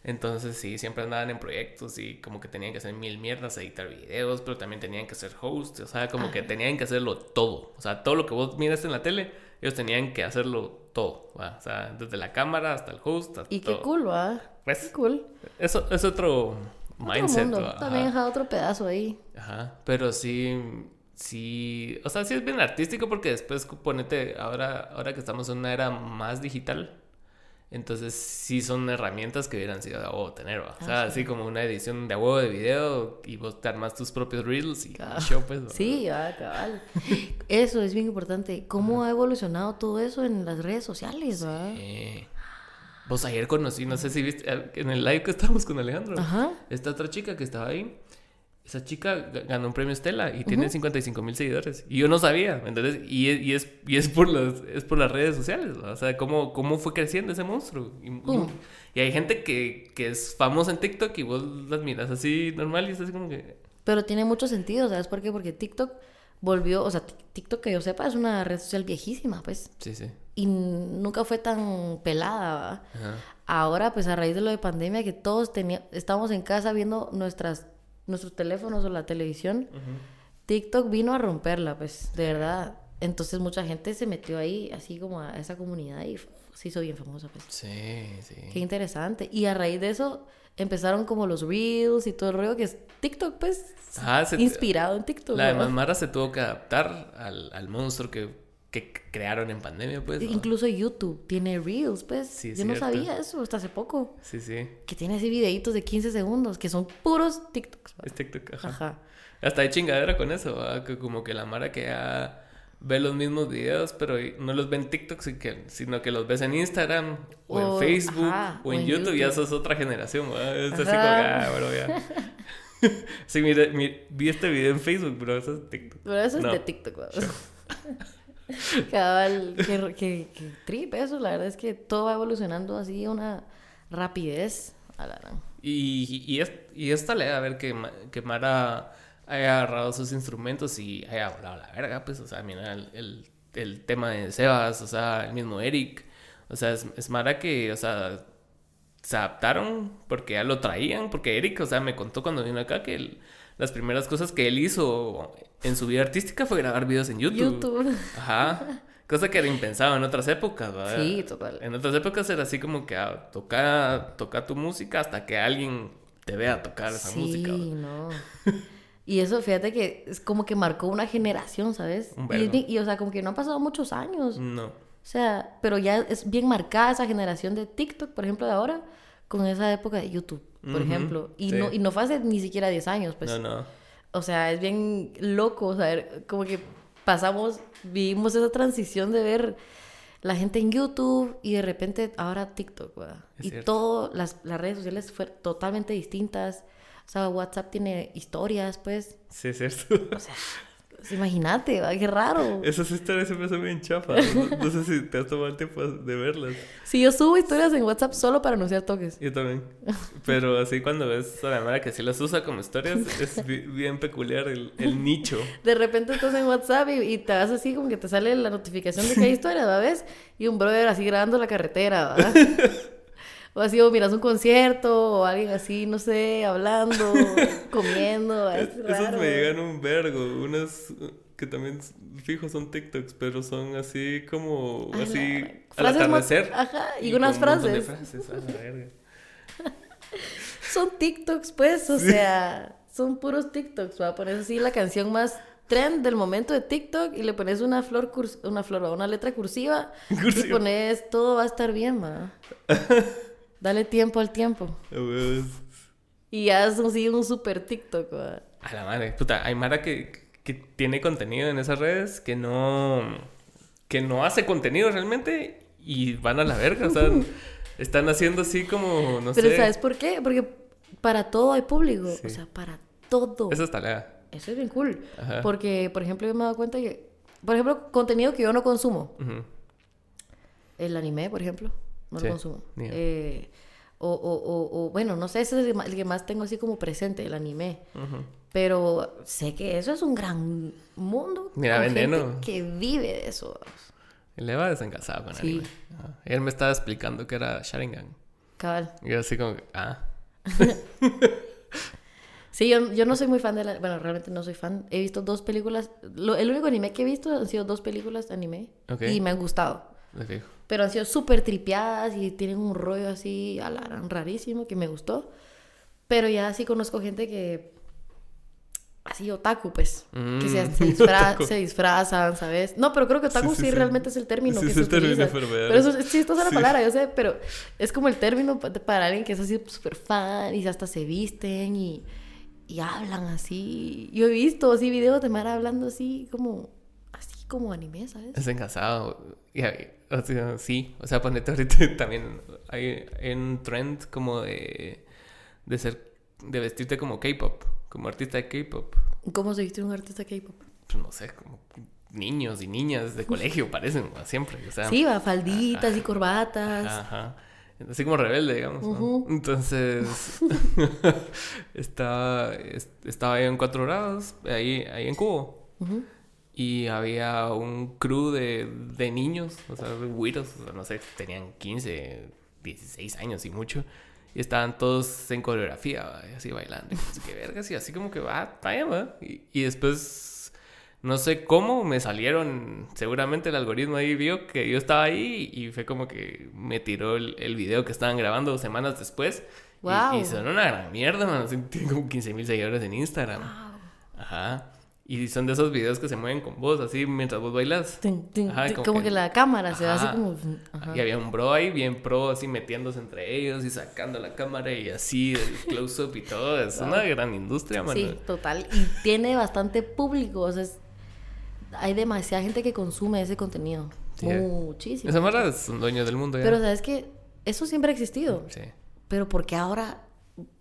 Entonces sí, siempre andaban en proyectos y como que tenían que hacer mil mierdas, editar videos, pero también tenían que ser host, o sea, como que tenían que hacerlo todo. O sea, todo lo que vos miras en la tele, ellos tenían que hacerlo todo, o sea, desde la cámara hasta el host. y qué cool, ¿va? Pues, qué cool. Eso es otro mindset. Mundo. También deja otro pedazo ahí. Ajá, pero sí, sí, o sea, sí es bien artístico porque después ponete, ahora, ahora que estamos en una era más digital, entonces sí son herramientas que hubieran sido de huevo tener, O sea, ah, así como una edición de huevo de video y vos te armas tus propios reels y show, pues. Sí, ah, cabal. Eso es bien importante. ¿Cómo ha evolucionado todo eso en las redes sociales, ¿verdad? Sí. Vos ayer conocí, no sé si viste, en el live que estábamos con Alejandro, Ajá. esta otra chica que estaba ahí, esa chica ganó un premio Estela y tiene 55 mil seguidores. Y yo no sabía, ¿entendés? Y, y, es, y es, por las, es por las redes sociales, o sea, cómo, cómo fue creciendo ese monstruo. Y, y hay gente que, que, es famosa en TikTok y vos las miras así normal y es así como que... Pero tiene mucho sentido, ¿sabes por qué? Porque TikTok volvió, o sea, TikTok que yo sepa es una red social viejísima, pues. Sí, sí. Y nunca fue tan pelada. Ahora, pues a raíz de lo de pandemia, que todos teníamos, estábamos en casa viendo nuestras, nuestros teléfonos o la televisión, TikTok vino a romperla, pues, de verdad. Entonces mucha gente se metió ahí, así como a esa comunidad y se hizo bien famosa, pues. Sí, sí. Qué interesante. Y a raíz de eso empezaron como los reels y todo el rollo que es TikTok, pues, ah, inspirado en TikTok. La de Mara se tuvo que adaptar al, al monstruo que, que, crearon en pandemia, pues. Incluso YouTube tiene reels, pues. Sí, Yo no sabía eso hasta hace poco. Sí, sí. Que tiene así videitos de 15 segundos que son puros TikToks. Es TikTok, ajá. Hasta hay chingadera con eso, que como que la Mara que ha ve los mismos videos, pero no los ven en TikTok, sino que los ves en Instagram o, en Facebook o, en, YouTube, y eso es otra generación, Es así como, ah, bueno, ya. sí, mira, vi este video en Facebook, pero eso es TikTok. Pero eso es de TikTok, Cabal, qué, qué, trip eso, la verdad es que todo va evolucionando así una rapidez. Y, y, es, y esta ley, a ver, que, que Mara haya agarrado sus instrumentos y haya volado la verga, pues, o sea, mira, el, el, tema de Sebas, o sea, el mismo Eric, o sea, es, es Mara que, o sea, se adaptaron porque ya lo traían, porque Eric, o sea, me contó cuando vino acá que las primeras cosas que él hizo en su vida artística fue grabar videos en YouTube. YouTube. Ajá. Cosa que era impensado en otras épocas, ¿verdad? Sí, total. En otras épocas era así como que ah, toca, toca tu música hasta que alguien te vea tocar esa música. Sí, no. Y eso, fíjate que es como que marcó una generación, ¿sabes? y, o sea, como que no han pasado muchos años. No. O sea, pero ya es bien marcada esa generación de TikTok, por ejemplo, de ahora, con esa época de YouTube, por ejemplo. Y, no, y no fue hace ni siquiera 10 años, pues. No, no. O sea, es bien loco, o sea, como que pasamos, vivimos esa transición de ver la gente en YouTube y de repente ahora TikTok, ¿verdad? Y todas las, las redes sociales fueron totalmente distintas o sea, WhatsApp tiene historias, pues. Sí, es cierto. O sea, pues, imagínate, qué raro. Esas historias se me hacen bien chafas. No, sé si te has tomado el tiempo de verlas. Sí, yo subo historias en WhatsApp solo para anunciar toques. Yo también. Pero así cuando ves a la Mara que sí las usa como historias, es bien peculiar el, el nicho. De repente estás en WhatsApp y, te vas así como que te sale la notificación de que hay historias, ¿ves? Y un brother así grabando la carretera, ¿verdad? O así, o miras un concierto, o alguien así, no sé, hablando, comiendo. Esos me llegan un vergo, unas que también fijo son TikToks, pero son así como, así, al atardecer. Ajá, y, unas frases. frases a la verga. son TikToks, pues, o sea, son puros TikToks, va. Pones así la canción más trend del momento de TikTok y le pones una flor, una flor, una letra cursiva, y pones todo va a estar bien, va. Dale tiempo al tiempo. y haz así un super TikTok, va. A la madre, puta, hay Mara que, que tiene contenido en esas redes que no que no hace contenido realmente y van a la verga, o sea, están haciendo así como, no sé. Pero ¿sabes por qué? Porque para todo hay público, o sea, para todo. Eso está lea. Eso es bien cool. Porque, por ejemplo, yo me he dado cuenta que, por ejemplo, contenido que yo no consumo. El anime, por ejemplo, no lo consumo. Eh, o, o, o, bueno, no sé, ese es el que más tengo así como presente, el anime. Pero sé que eso es un gran mundo. Mira, veneno. que vive de eso. Él le va desencasado con sí. Él me estaba explicando que era Sharingan. Cabal. Y yo así como, ah. sí, yo, yo, no soy muy fan de la... Bueno, realmente no soy fan. He visto dos películas. el único anime que he visto han sido dos películas de anime. Y me han gustado. Pero han sido súper tripeadas y tienen un rollo así rarísimo que me gustó. Pero ya sí conozco gente que así otaku, pues. que se, mm, se, disfrazan, ¿sabes? No, pero creo que otaku sí, realmente es el término que es se el utiliza. Pero eso es chistosa la palabra, yo sé, pero es como el término para alguien que es así súper fan y hasta se visten y, y hablan así. Yo he visto así videos de Mara hablando así como así como anime, ¿sabes? Es encasado. O sea, sí, o sea, ponete ahorita también hay un trend como de de ser de vestirte como K-pop como artista de K-pop. ¿Cómo se viste un artista de K-pop? Pues no sé, como niños y niñas de colegio parecen siempre. O sea, sí, va, falditas y corbatas. Ajá. Así como rebelde, digamos. ¿no? Entonces, estaba, estaba ahí en cuatro grados, ahí, ahí en Cubo. Y había un crew de, de niños, o sea, de güiros, o sea, no sé, tenían 15, 16 años y mucho. Y estaban todos en coreografía, así bailando. qué vergas, y así como que va, vaya, va. Y, después, no sé cómo, me salieron, seguramente el algoritmo ahí vio que yo estaba ahí y fue como que me tiró el, el video que estaban grabando semanas después. Wow. Y, son una gran mierda, man. Tienen como 15 mil seguidores en Instagram. Ajá. Y son de esos videos que se mueven con vos, así mientras vos bailas. como, que, la cámara se va así como. Y había un bro ahí, bien pro, así metiéndose entre ellos y sacando la cámara y así, el close-up y todo. Es una gran industria, man. Sí, total. Y tiene bastante público. O sea, hay demasiada gente que consume ese contenido. Muchísimo. Esa manera es un dueño del mundo ya. Pero sabes que eso siempre ha existido. Sí. Pero porque ahora,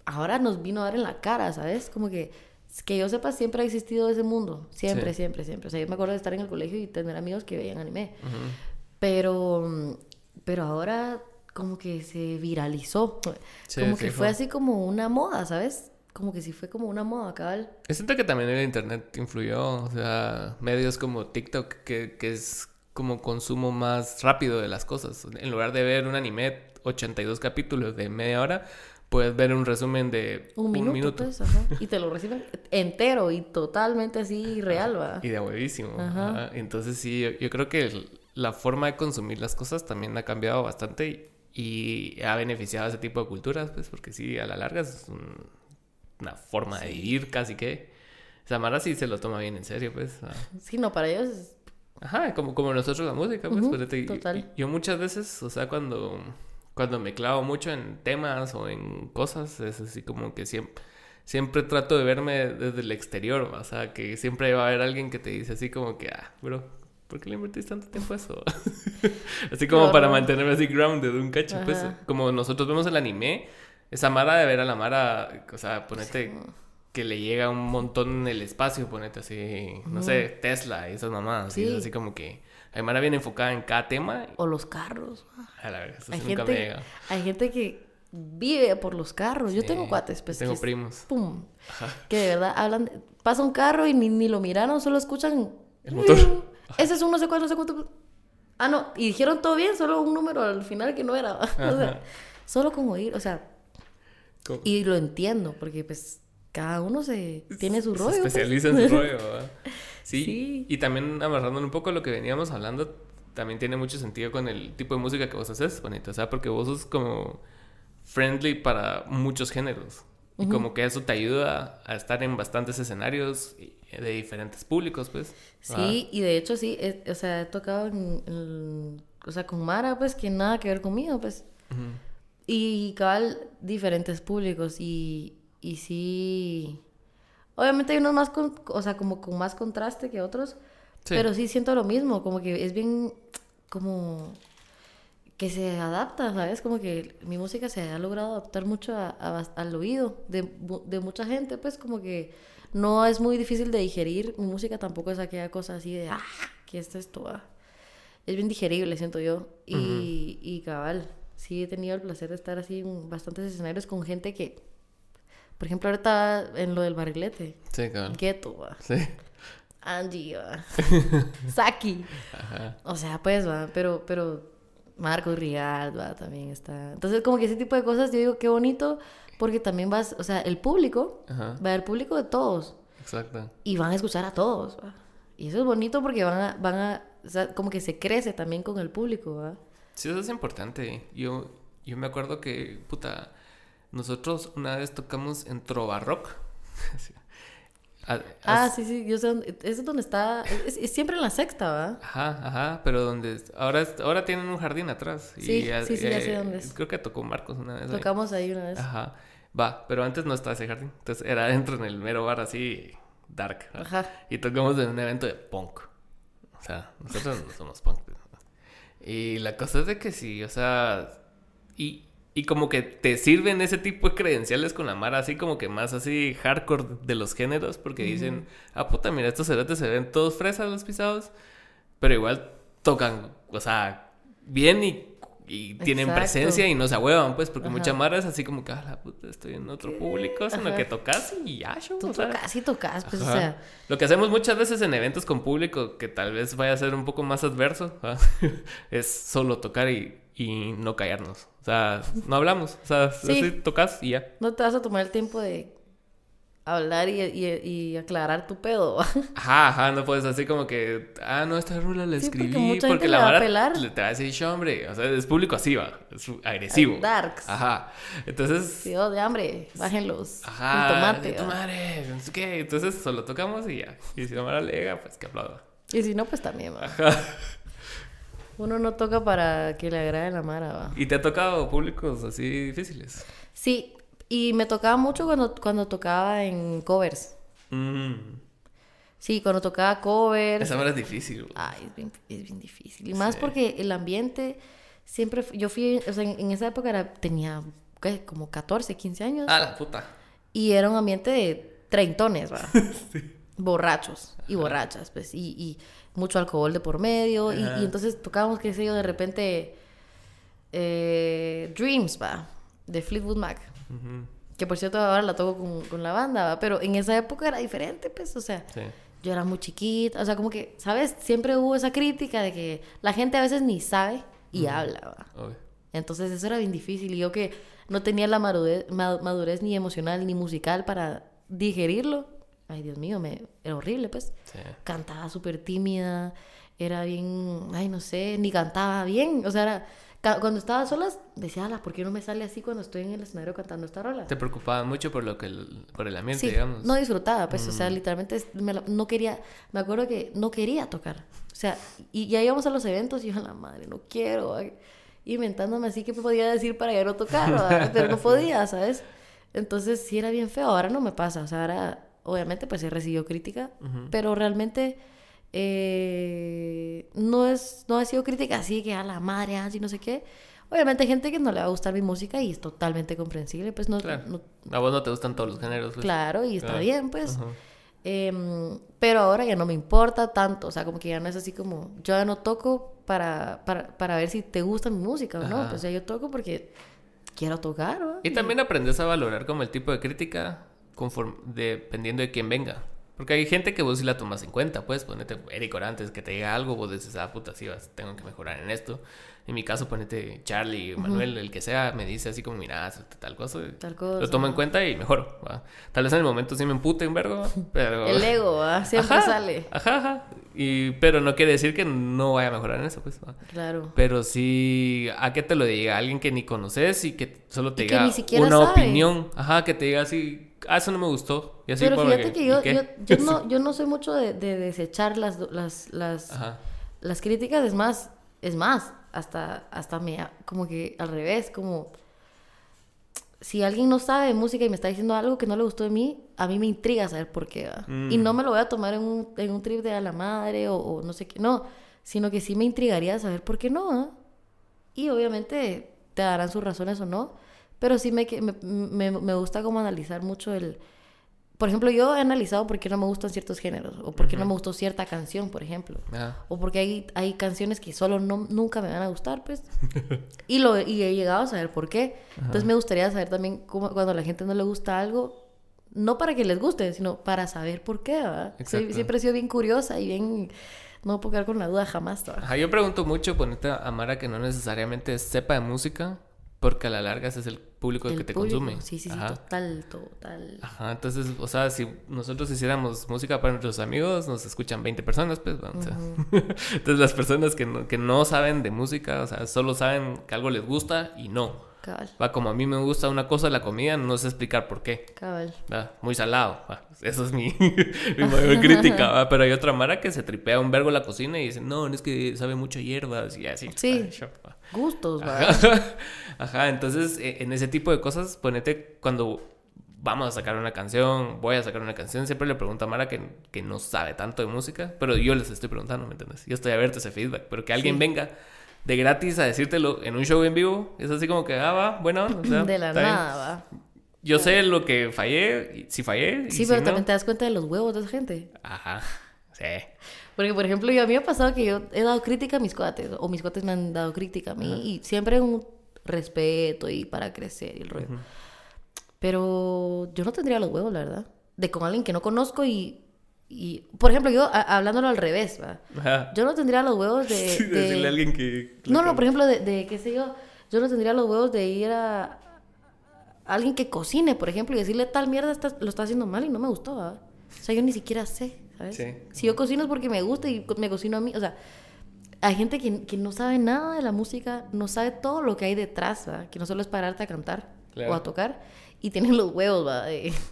ahora nos vino a dar en la cara, ¿sabes? Como que que yo sepa, siempre ha existido ese mundo. Siempre, siempre, siempre. O sea, yo me acuerdo de estar en el colegio y tener amigos que veían anime. Pero, pero ahora como que se viralizó. como que fue así como una moda, ¿sabes? Como que sí fue como una moda, cabal. Yo siento que también el internet influyó. O sea, medios como TikTok, que, que es como consumo más rápido de las cosas. En lugar de ver un anime 82 capítulos de media hora, puedes ver un resumen de un, minuto. Pues, y te lo reciben entero y totalmente así real, ¿va? Y de huevísimo. Entonces sí, yo, creo que la forma de consumir las cosas también ha cambiado bastante y, ha beneficiado a ese tipo de culturas, pues porque sí, a la larga es una forma de vivir casi que... Samara sí se lo toma bien en serio, pues. Sí, no, para ellos... Ajá, como, como nosotros la música, pues. Total. Yo muchas veces, o sea, cuando cuando me clavo mucho en temas o en cosas, es así como que siempre, siempre trato de verme desde el exterior, o sea, que siempre va a haber alguien que te dice así como que, ah, bro, ¿por qué le invertís tanto tiempo a eso? así como para mantenerme así grounded un cacho, pues como nosotros vemos el anime, esa Mara de ver a la Mara, o sea, ponete... que le llega un montón en el espacio, ponete así, no sé, Tesla y esas mamadas, sí. así como que Aymara viene enfocada en cada tema. O los carros. A la vez, eso hay, nunca gente, me llega. hay gente que vive por los carros. Yo tengo cuates, pues. Tengo primos. Pum. Que de verdad hablan. Pasa un carro y ni, ni lo miraron, solo escuchan. El motor. Ese es un no sé cuánto, no sé cuánto. Ah, no. Y dijeron todo bien, solo un número al final que no era. o sea, solo con oír, o sea. Y lo entiendo, porque pues cada uno se tiene su rollo. Se pues. especializa en su rollo, ¿verdad? Sí, Y también amarrando un poco lo que veníamos hablando, también tiene mucho sentido con el tipo de música que vos haces, bonito. O sea, porque vos sos como friendly para muchos géneros. Y como que eso te ayuda a estar en bastantes escenarios de diferentes públicos, pues. Sí, y de hecho sí, o sea, he tocado en, o sea, con Mara, pues, que nada que ver conmigo, pues. Y cabal, diferentes públicos y, y sí... Obviamente hay unos más, con, o sea, como con más contraste que otros, pero sí siento lo mismo, como que es bien, como que se adapta, ¿sabes? Como que mi música se ha logrado adaptar mucho al oído de, de, mucha gente, pues como que no es muy difícil de digerir. Mi música tampoco es aquella cosa así de, ah, ¿qué es esto? Ah". Es bien digerible, siento yo. Y, y cabal, sí he tenido el placer de estar así en bastantes escenarios con gente que, por ejemplo, ahorita en lo del barrilete. Sí, cabal. Ghetto, ¿va? Sí. Angie, ¿va? Saki. Ajá. O sea, pues, va, pero, pero Marco Rial, va, también está. Entonces, como que ese tipo de cosas, yo digo, qué bonito, porque también vas, o sea, el público, va a haber público de todos. Exacto. Y van a escuchar a todos, ¿va? Y eso es bonito porque van a, van a, o sea, como que se crece también con el público, ¿va? Sí, eso es importante. Yo, yo me acuerdo que, puta, nosotros una vez tocamos en Trova Rock. Ah, sí, sí, yo sé dónde, es donde está, es, siempre en la sexta, ¿va? Ajá, ajá, pero donde, ahora, ahora tienen un jardín atrás. Sí, sí, sí, ya sé dónde es. Creo que tocó Marcos una vez. Tocamos ahí, una vez. Ajá, va, pero antes no estaba ese jardín, entonces era adentro en el mero bar así, dark. Ajá. Y tocamos en un evento de punk. O sea, nosotros no somos punk. Y la cosa es de que sí, o sea, y, y como que te sirven ese tipo de credenciales con la Mara, así como que más así hardcore de los géneros, porque dicen, ah, puta, mira, estos cerotes se ven todos fresas los pisados, pero igual tocan, o sea, bien y y tienen presencia y no se ahuevan, pues, porque mucha mara es así como que, ah, la puta, estoy en otro público, sino que tocas y ya, show, Tú tocas y tocas, pues, o sea. Lo que hacemos muchas veces en eventos con público, que tal vez vaya a ser un poco más adverso, es solo tocar y, y, no callarnos. O sea, no hablamos, o sea, así tocas y ya. No te vas a tomar el tiempo de hablar y, y, aclarar tu pedo. Ajá, ajá, no puedes así como que, ah, no, esta rula la escribí porque, la vara te, te va a decir, hombre, o sea, es público así, va, es agresivo. darks. Ajá, entonces... Sí, oh, de hambre, bájenlos. Ajá, el tomate. No sé qué, entonces solo tocamos y ya. Y si la Mara le pues que aplauda. Y si no, pues también, va. Ajá. Uno no toca para que le agrade la Mara, va. ¿Y te ha tocado públicos así difíciles? Sí, y me tocaba mucho cuando, cuando tocaba en covers. Mm. Sí, cuando tocaba covers. Esa hora es difícil. Ay, es bien, es bien difícil. Y más porque el ambiente siempre... Yo fui... O sea, en, esa época era, tenía ¿qué? como 14, 15 años. Ah, la puta. Y era un ambiente de treintones, ¿verdad? sí. Borrachos y borrachas, pues. Y, y, mucho alcohol de por medio. Y, y, entonces tocábamos, qué sé yo, de repente... Eh, Dreams, va. De Fleetwood Mac. Que por cierto ahora la toco con, con la banda, pero en esa época era diferente, pues, o sea, yo era muy chiquita, o sea, como que, ¿sabes? Siempre hubo esa crítica de que la gente a veces ni sabe y habla, Entonces eso era bien difícil y yo que no tenía la madurez, madurez ni emocional ni musical para digerirlo. Ay, Dios mío, me, era horrible, pues. Cantaba súper tímida, era bien, ay, no sé, ni cantaba bien, o sea, era cuando estaba solas, decía, ¿por qué no me sale así cuando estoy en el escenario cantando esta rola? Te preocupaba mucho por lo que el, por el ambiente, digamos. No disfrutaba, pues, o sea, mm. literalmente no quería, me acuerdo que no quería tocar. O sea, y ya íbamos a los eventos y yo, la madre, no quiero. Inventándome así que podía decir para ya no tocar, pero no podía, ¿sabes? Entonces sí era bien feo, ahora no me pasa, o sea, ahora obviamente pues he recibido crítica, pero realmente eh, no, es, no ha sido crítica así que a la madre, así no sé qué. Obviamente hay gente que no le va a gustar mi música y es totalmente comprensible, pues no... a vos no te gustan todos los géneros. Pues. Claro, y está bien, pues. Em, pero ahora ya no me importa tanto, o sea, como que ya no es así como, yo ya no toco para, para, para ver si te gusta mi música o no, pues ya yo toco porque quiero tocar. Y también aprendes a valorar como el tipo de crítica conforme, dependiendo de quién venga. Porque hay gente que vos sí la tomas en cuenta, pues ponete Eric Orantes que te diga algo, vos dices, ah, puta, sí, vas, tengo que mejorar en esto. En mi caso, ponete Charlie, Manuel, el que sea, me dice así como, mira, tal cosa. Tal cosa. Lo tomo en cuenta y mejoro. ¿va? Tal vez en el momento sí me empute un vergo, pero... El ego, ¿va? Siempre Ajá, sale. Ajá, ajá. Y, pero no quiere decir que no vaya a mejorar en eso, pues. ¿va? Claro. Pero sí, a que te lo diga alguien que ni conoces y que solo te Y que diga ni siquiera una sabe. opinión. Ajá, que te diga así, ah, eso no me gustó. Y así Pero fíjate que yo, ¿y yo, qué? yo no, yo no soy mucho de, de desechar las, las, las, Ajá. las críticas, es más, es más, hasta, hasta me, como que al revés, como si alguien no sabe de música y me está diciendo algo que no le gustó de mí, a mí me intriga saber por qué. ¿va? Y Mm. no me lo voy a tomar en un, en un trip de a la madre o, o no sé qué, no, sino que sí me intrigaría saber por qué no. ¿va? Y obviamente te darán sus razones o no, pero sí me, me, me, me gusta como analizar mucho el... Por ejemplo, yo he analizado por qué no me gustan ciertos géneros o por qué no me gustó cierta canción, por ejemplo. Ajá. O porque hay, hay canciones que solo no, nunca me van a gustar, pues. y, lo, y he llegado a saber por qué. Entonces me gustaría saber también cómo, cuando a la gente no le gusta algo, no para que les guste, sino para saber por qué, ¿verdad? Siempre he sido bien curiosa y bien... No puedo quedar con la duda jamás. Ajá, yo pregunto mucho, ponete a Mara que no necesariamente sepa de música, porque a la larga ese es el público el El que te público, consume. Sí, sí, sí, Ajá. total, total. Ajá, entonces, o sea, si nosotros hiciéramos música para nuestros amigos, nos escuchan 20 personas, pues, bueno, o sea. entonces las personas que no, que no saben de música, o sea, solo saben que algo les gusta y no. Cabal, Va, como a mí me gusta una cosa la comida, no sé explicar por qué. cabal. Va, Muy salado. va, Eso es mi, mi mayor crítica. va, Pero hay otra Mara que se tripea un vergo la cocina y dice, no, es que sabe mucho hierbas y así. Sí. yo, va. Gustos, ¿verdad? Ajá. Ajá, entonces eh, en ese tipo de cosas, ponete cuando vamos a sacar una canción, voy a sacar una canción, siempre le pregunto a Mara que, que no sabe tanto de música, pero yo les estoy preguntando, ¿me entiendes? Yo estoy abierto a ese feedback, pero que alguien Sí. venga de gratis a decírtelo en un show en vivo, es así como que, ah, va, bueno, o sea, de la bien. nada, ¿va? Yo sé lo que fallé, si fallé. y Sí, si pero no- también te das cuenta de los huevos de esa gente. Ajá, sí. Porque, por ejemplo, yo, a mí me ha pasado que yo he dado crítica a mis cuates, o mis cuates me han dado crítica a mí, y siempre un respeto y para crecer y el rollo. Pero yo no tendría los huevos, la verdad, de con alguien que no conozco y, y por ejemplo, yo a- hablándolo al revés, ¿va? Ajá. Yo no tendría los huevos de... Sí, de- decirle a alguien que... No, no, por ejemplo, de, de, qué sé yo, yo no tendría los huevos de ir a, a alguien que cocine, por ejemplo, y decirle tal mierda está- lo está haciendo mal y no me gustó, ¿va? O sea, yo ni siquiera sé, ¿sabes? Sí. Si yo cocino es porque me gusta y me cocino a mí, o sea, hay gente que, que no sabe nada de la música, no sabe todo lo que hay detrás, ¿va? Que no solo es pararte a cantar Claro. o a tocar y tienen los huevos, ¿va? De...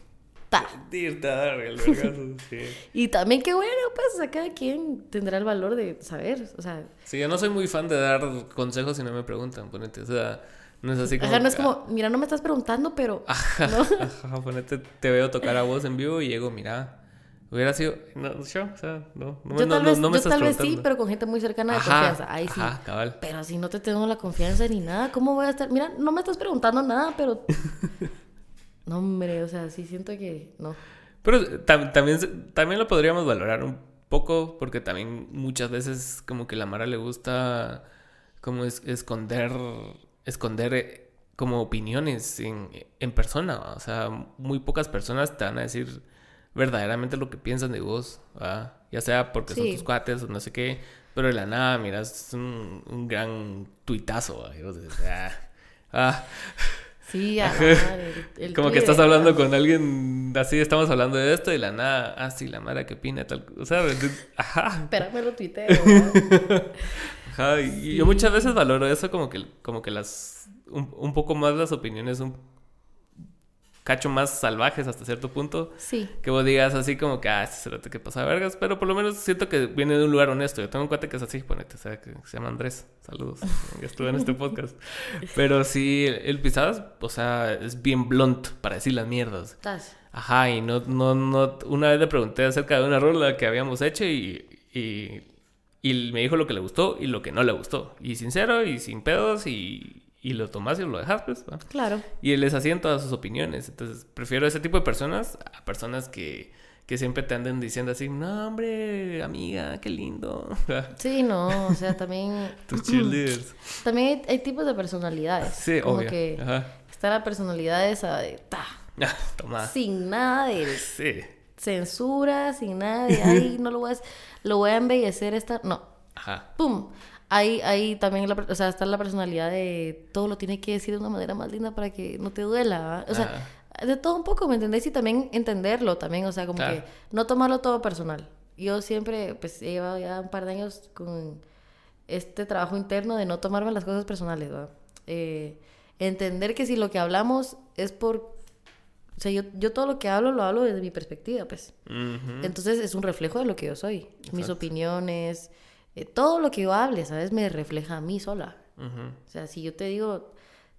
Ta. Y también que bueno, pues cada quien tendrá el valor de saber, o sea, Sí, yo no soy muy fan de dar consejos si no me preguntan, ponete. O sea, no es así como. Ajá, no es como, mira, no me estás preguntando, pero... Ajá, ¿no? ajá, ponete, te veo tocar a vos en vivo y llego, mira. Hubiera sido. No, yo, o sea, no. No, yo no, tal vez, no me yo estás tal vez sí, pero con gente muy cercana de Ajá, confianza. Ahí sí. Ajá, cabal. Pero si no te tengo la confianza ni nada, ¿cómo voy a estar? Mira, no me estás preguntando nada, pero... no, hombre, o sea, sí siento que... No. Pero tam- también, también lo podríamos valorar un poco, porque también muchas veces como que la Mara le gusta como es, esconder, esconder eh, como opiniones en, en persona, o sea, muy pocas personas te van a decir verdaderamente lo que piensan de vos, ya sea porque son tus cuates o no sé qué, pero de la nada, mira, es un, un gran tuitazo, ah, ah. Sí, a la madre, el- el Como que estás hablando con alguien así, estamos hablando de esto y la nada, ah, sí, la Mara que opina tal, o sea, ajá, Espérame lo tuiteo, ajá, y yo muchas veces valoro eso como que, como que las, un, un poco más las opiniones, un cacho más salvajes hasta cierto punto, Sí. que vos digas así como que, ah, este cerote que pasa vergas, pero por lo menos siento que viene de un lugar honesto, yo tengo un cuate que es así, ponete, o sea, que se llama Andrés, saludos, ya estuve en este podcast, pero sí, el pisadas, o sea, es bien blunt para decir las mierdas. Estás. Ajá, y no, no, no, una vez le pregunté acerca de una rola que habíamos hecho y, y, y me dijo lo que le gustó y lo que no le gustó. Y sincero y sin pedos y, y lo tomas y lo dejas, pues. ¿va? Claro. Y les así en todas sus opiniones. Entonces, prefiero ese tipo de personas a personas que, que siempre te anden diciendo así, no, hombre, amiga, qué lindo. Sí, no, o sea, también... Tus cheerleaders. También hay, hay tipos de personalidades. Sí, como obvio. que Ajá. está la personalidad esa de... Ta, Ah, Toma. sin nada de... Sí. censura, sin nada, de, ay, no lo voy a, lo voy a embellecer esta, no. Ajá. ¡Pum! Ahí, ahí también la, o sea, está la personalidad de todo lo tiene que decir de una manera más linda para que no te duela. O sea, de todo un poco, ¿me entendéis? Y también entenderlo también, o sea, como que no tomarlo todo personal. Yo siempre, pues, he llevado ya un par de años con este trabajo interno de no tomarme las cosas personales, ¿va? Eh, entender que si lo que hablamos es por... O sea, yo, yo todo lo que hablo lo hablo desde mi perspectiva, pues. Entonces es un reflejo de lo que yo soy. Mis opiniones, eh, todo lo que yo hable, ¿sabes? Me refleja a mí sola. O sea, si yo te digo,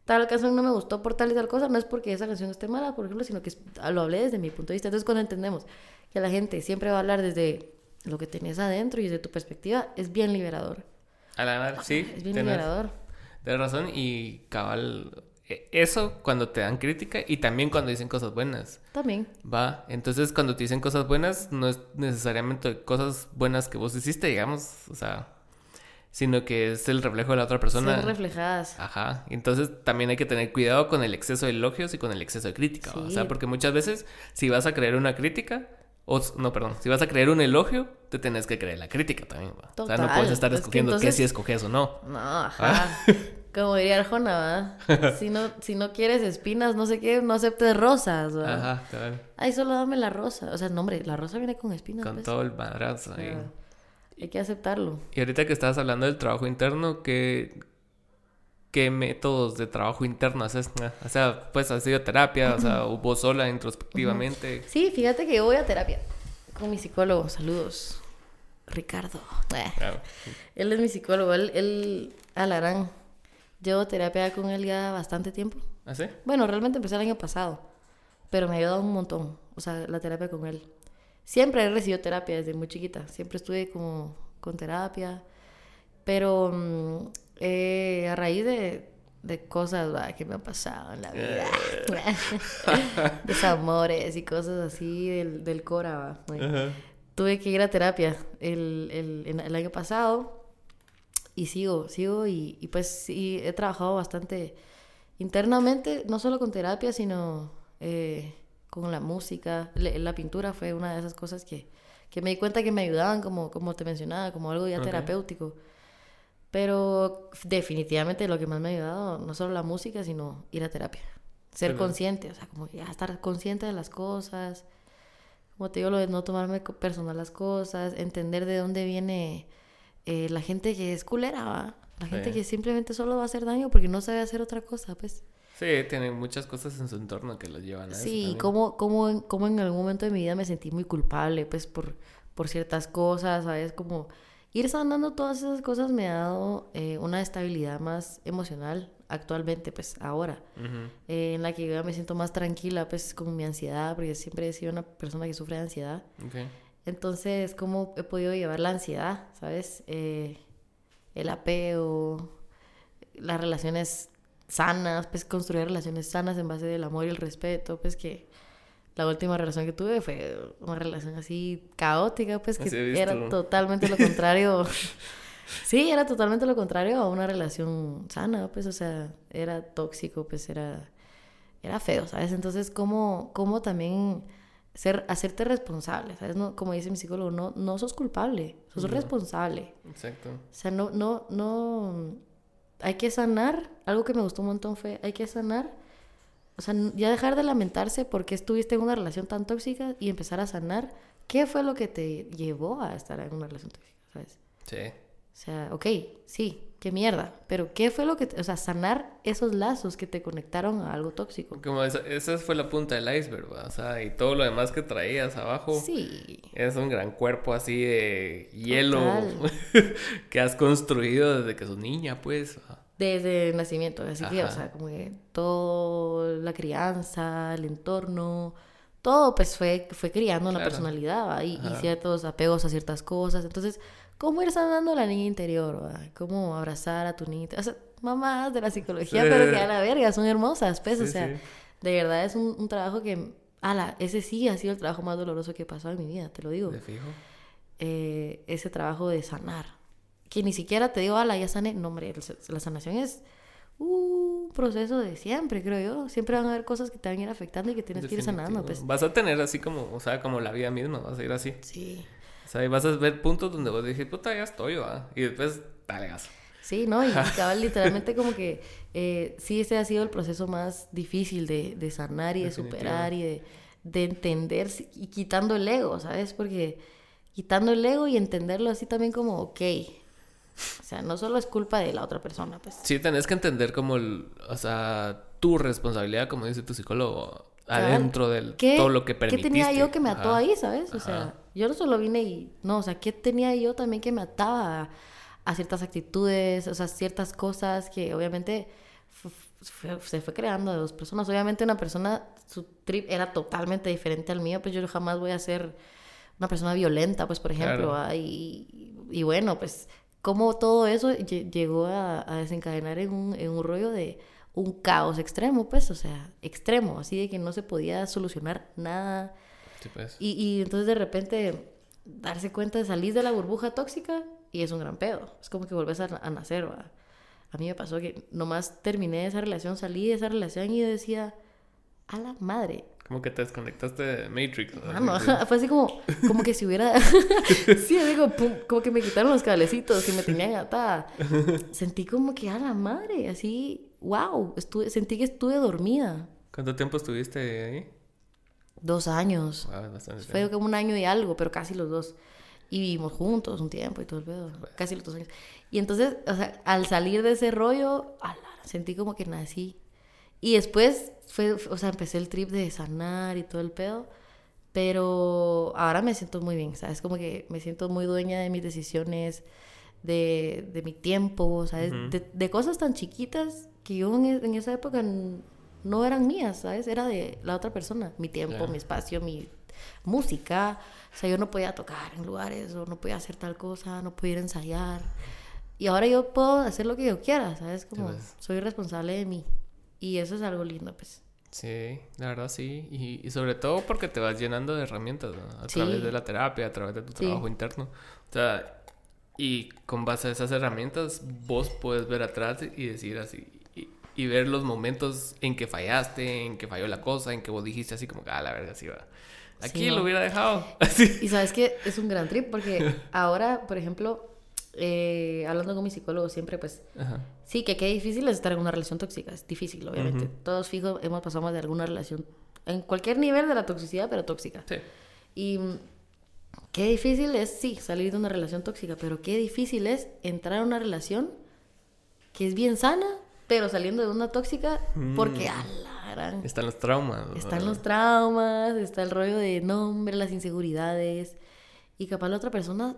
tal canción no me gustó por tal y tal cosa, no es porque esa canción esté mala, por ejemplo, sino que lo hablé desde mi punto de vista. Entonces, cuando entendemos que la gente siempre va a hablar desde lo que tenés adentro y desde tu perspectiva, es bien liberador. A la verdad, sí. Es bien tenés- liberador. Tienes razón y cabal, eso cuando te dan crítica y también cuando dicen cosas buenas. También. Va, entonces cuando te dicen cosas buenas, no es necesariamente cosas buenas que vos hiciste, digamos, o sea, sino que es el reflejo de la otra persona. Ser reflejadas. Ajá, entonces también hay que tener cuidado con el exceso de elogios y con el exceso de crítica, ¿va? o sea, Sí. porque muchas veces si vas a creer una crítica, o no, perdón, si vas a creer un elogio, te tenés que creer la crítica también, ¿va? o sea, no puedes estar escogiendo qué si escoges o no. No, ajá. Como diría Arjona, ¿verdad? Si no, si no quieres espinas, no sé qué, no aceptes rosas, ¿verdad? Ajá, cabal, Ay, solo dame la rosa. O sea, no, hombre, la rosa viene con espinas. con pues. todo el madrazo ahí. Ah, Hay que aceptarlo. Y ahorita que estabas hablando del trabajo interno, ¿qué, qué métodos de trabajo interno haces? Ah, O sea, pues has sido terapia, o sea, o vos sola introspectivamente. Sí, fíjate que yo voy a terapia con mi psicólogo. Saludos. Ricardo. Eh, Claro. Él es mi psicólogo. Él, él Alarán. Llevo terapia con él ya bastante tiempo. ¿Ah, sí? Bueno, realmente empecé el año pasado. Pero me ha ayudado un montón. O sea, la terapia con él. Siempre he recibido terapia desde muy chiquita. Siempre estuve como con terapia. Pero mm, eh, a raíz de, de cosas que me han pasado en la vida. Desamores y cosas así del, del Cora. Bueno, Ajá. tuve que ir a terapia el, el, el año pasado y sigo, sigo y, y pues sí, he trabajado bastante internamente, no solo con terapia, sino eh, con la música. Le- La, pintura fue una de esas cosas que, que me di cuenta que me ayudaban, como, como te mencionaba, como algo ya terapéutico. Pero definitivamente lo que más me ha ayudado, no solo la música, sino ir a terapia. Ser consciente, o sea, como ya estar consciente de las cosas. Como te digo, lo de no tomarme personal las cosas, entender de dónde viene eh, la gente que es culera, ¿va? La gente Sí. que simplemente solo va a hacer daño porque no sabe hacer otra cosa, pues. Sí, tienen muchas cosas en su entorno que los llevan a eso. Sí, como, como, en, como en algún momento de mi vida me sentí muy culpable, pues, por, por ciertas cosas, ¿sabes? Como ir sanando todas esas cosas me ha dado eh, una estabilidad más emocional actualmente, pues, ahora, Ujú. eh, en la que yo ya me siento más tranquila, pues, con mi ansiedad, porque siempre he sido una persona que sufre de ansiedad. Ok. Entonces, ¿cómo he podido llevar la ansiedad, ¿sabes? Eh, el apego, las relaciones sanas, pues construir relaciones sanas en base del amor y el respeto, pues que la última relación que tuve fue una relación así caótica, pues que era totalmente lo contrario. sí, era totalmente lo contrario a una relación sana, pues, o sea, era tóxico, pues era, era feo, ¿sabes? Entonces, ¿cómo, cómo también ser, hacerte responsable, ¿sabes? No, como dice mi psicólogo, no, no sos culpable, sos No. responsable. Exacto. O sea, no, no, no, hay que sanar, algo que me gustó un montón fue, hay que sanar, o sea, ya dejar de lamentarse porque estuviste en una relación tan tóxica y empezar a sanar qué fue lo que te llevó a estar en una relación tóxica, ¿sabes? Sí. O sea, ok, sí, qué mierda, pero qué fue lo que, te- o sea, sanar esos lazos que te conectaron a algo tóxico. Como esa, esa fue la punta del iceberg, ¿va? O sea, y todo lo demás que traías abajo. Sí, Es un gran cuerpo así de hielo que has construido desde que sos niña, pues. desde el nacimiento, así que, o sea, como que todo, la crianza, el entorno, todo pues fue, fue criando una personalidad ¿va? y, ciertos apegos a ciertas cosas. Entonces, ¿cómo ir sanando a la niña interior? ¿va? ¿Cómo abrazar a tu niña? O sea, mamás de la psicología, Sí. pero que a la verga, son hermosas, pues, o sea, sí. de verdad es un, un trabajo que, ala, ese sí ha sido el trabajo más doloroso que he pasado en mi vida, te lo digo. De fijo. Eh, ese trabajo de sanar. Que ni siquiera te digo, ala, ya sané. No, hombre, la sanación es un proceso de siempre, creo yo. Siempre van a haber cosas que te van a ir afectando y que tienes que ir sanando, pues. Vas a tener así como, o sea, como la vida misma, vas a ir así. Sí. O sea, y vas a ver puntos donde vos dices, puta, ya estoy, ¿va? Y después, dale gas. Sí, ¿no? Y cabal, literalmente como que eh, sí, ese ha sido el proceso más difícil de, de sanar y de superar y de, de entender y quitando el ego, ¿sabes? Porque quitando el ego y entenderlo así también como, ok, o sea, no solo es culpa de la otra persona, pues. Sí, tenés que entender como, el, o sea, tu responsabilidad, como dice tu psicólogo, adentro de todo lo que permitiste. ¿Qué tenía yo que me ató ahí, sabes? O sea, yo no solo vine y... No, o sea, ¿qué tenía yo también que me ataba a, ciertas actitudes, o sea, ciertas cosas que obviamente se fue creando de dos personas. Obviamente una persona, su trip era totalmente diferente al mío, pues yo jamás voy a ser una persona violenta, pues por ejemplo. y, y, bueno, pues cómo todo eso llegó a, desencadenar en un, en un rollo de un caos extremo, pues, o sea, extremo, así de que no se podía solucionar nada. Pues. y, y, entonces de repente darse cuenta de salir de la burbuja tóxica y es un gran pedo. Es como que volvés a, a nacer, ¿va? A mí me pasó que nomás terminé esa relación, salí de esa relación y decía, a la madre, como que te desconectaste de Matrix. ¿no? fue así como, como que si hubiera... sí, digo, como que me quitaron los cablecitos y me tenían atada. Sentí como que a la madre, así, wow, estuve, sentí que estuve dormida. ¿Cuánto tiempo estuviste ahí? Dos años. fue como un año y algo, pero casi los dos. Y vivimos juntos un tiempo y todo el pedo. Casi los dos años. Y entonces, o sea, al salir de ese rollo, sentí como que nací. Y después fue, o sea, empecé el trip de sanar y todo el pedo, pero ahora me siento muy bien, ¿sabes? Como que me siento muy dueña de mis decisiones, de, de mi tiempo, ¿sabes? de, cosas tan chiquitas que yo en, esa época no eran mías, ¿sabes? Era de la otra persona, mi tiempo, mi espacio, mi música. O sea, yo no podía tocar en lugares o no podía hacer tal cosa, no podía ir a ensayar. Y ahora yo puedo hacer lo que yo quiera, ¿sabes? Como soy responsable de mí. Y eso es algo lindo, pues. Sí, la verdad sí. Y, y sobre todo porque te vas llenando de herramientas, ¿no? A través de la terapia, a través de tu trabajo interno. O sea, y con base a esas herramientas, vos puedes ver atrás y decir así. Y, ver los momentos en que fallaste, en que falló la cosa, en que vos dijiste así como, ah, la verdad sí va. Aquí lo hubiera dejado. Y sabes que es un gran trip porque ahora, por ejemplo, eh, hablando con mi psicólogo siempre, pues sí, que qué difícil es estar en una relación tóxica. Es difícil, obviamente. Todos fijos hemos pasado de alguna relación, en cualquier nivel de la toxicidad, pero tóxica. Sí. Y mm, qué difícil es, sí, salir de una relación tóxica, pero qué difícil es entrar a una relación que es bien sana, pero saliendo de una tóxica, porque a la gran... Están los traumas. Están los traumas, está el rollo de nombre, las inseguridades. Y capaz la otra persona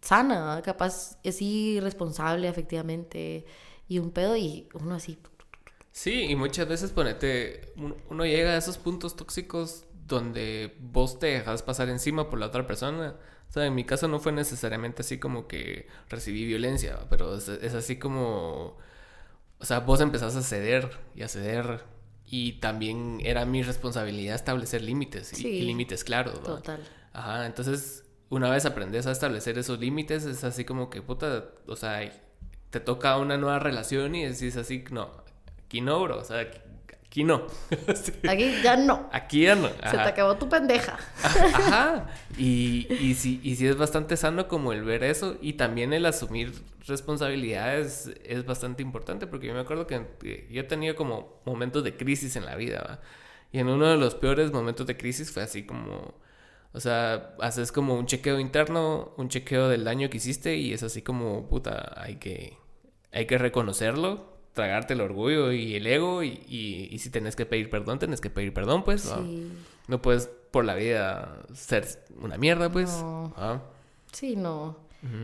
sana, capaz es irresponsable efectivamente y un pedo y uno así. Sí, y muchas veces ponete, uno llega a esos puntos tóxicos donde vos te dejas pasar encima por la otra persona. O sea, en mi caso no fue necesariamente así como que recibí violencia, pero es, así como, o sea, vos empezás a ceder y a ceder y también era mi responsabilidad establecer límites y, límites claros. Total. Ajá, entonces una vez aprendes a establecer esos límites, es así como que, puta, o sea, te toca una nueva relación y decís así, no, aquí no, bro, o sea, aquí, no. Aquí ya no. Aquí ya no. Se te acabó tu pendeja. Ajá. Y, y, sí, y sí es bastante sano como el ver eso y también el asumir responsabilidades es bastante importante porque yo me acuerdo que yo he tenido como momentos de crisis en la vida, ¿va? Y en uno de los peores momentos de crisis fue así como o sea, haces como un chequeo interno, un chequeo del daño que hiciste y es así como, puta, hay que, hay que reconocerlo, tragarte el orgullo y el ego y, y, si tenés que pedir perdón, tenés que pedir perdón, pues. Sí. ¿no? puedes por la vida ser una mierda, pues. ¿Ah? Sí, no.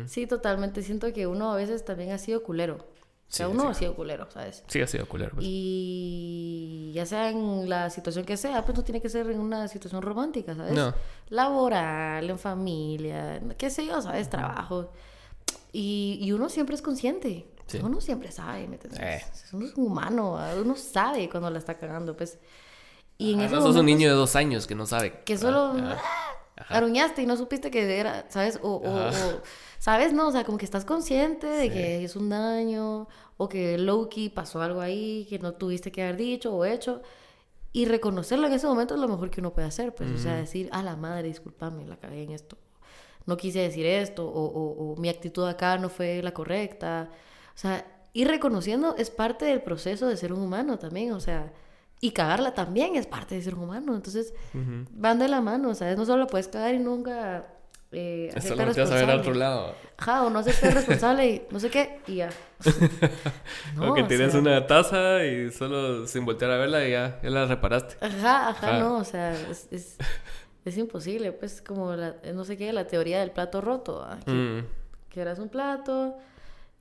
Sí, totalmente. Siento que uno a veces también ha sido culero. O sea, uno ha sido culero, ¿sabes? Sí, ha sido culero. Pues. Y ya sea en la situación que sea, pues no tiene que ser en una situación romántica, ¿sabes? No. Laboral, en familia, qué sé yo, ¿sabes? Trabajo. Y, y uno siempre es consciente. Uno siempre sabe, ¿me entiendes? Eh. Uno es humano, uno sabe cuando la está cagando, pues. Y en ah, no sos un niño de dos años que no sabe. Que solo... Ah, aruñaste y no supiste que era, ¿sabes? O, o, ¿sabes? No, o sea, como que estás consciente de que es un daño o que Loki pasó algo ahí que no tuviste que haber dicho o hecho. Y reconocerlo en ese momento es lo mejor que uno puede hacer, pues, o sea, decir, a la madre, discúlpame, la cagué en esto. No quise decir esto, o, o, o mi actitud acá no fue la correcta. O sea, ir reconociendo es parte del proceso de ser un humano también, o sea, y cagarla también es parte de ser humano. Entonces, van de la mano, ¿sabes? No solo puedes cagar y nunca eh, Eso lo vas a ver al otro lado. Ajá, o no hacerte responsable y no sé qué, y ya. no, o que tienes una taza y solo sin voltear a verla y ya, ya la reparaste. Ajá, ajá, no, o sea, es, es, es, imposible, pues como la, no sé qué, la teoría del plato roto. Que, mm. que eras un plato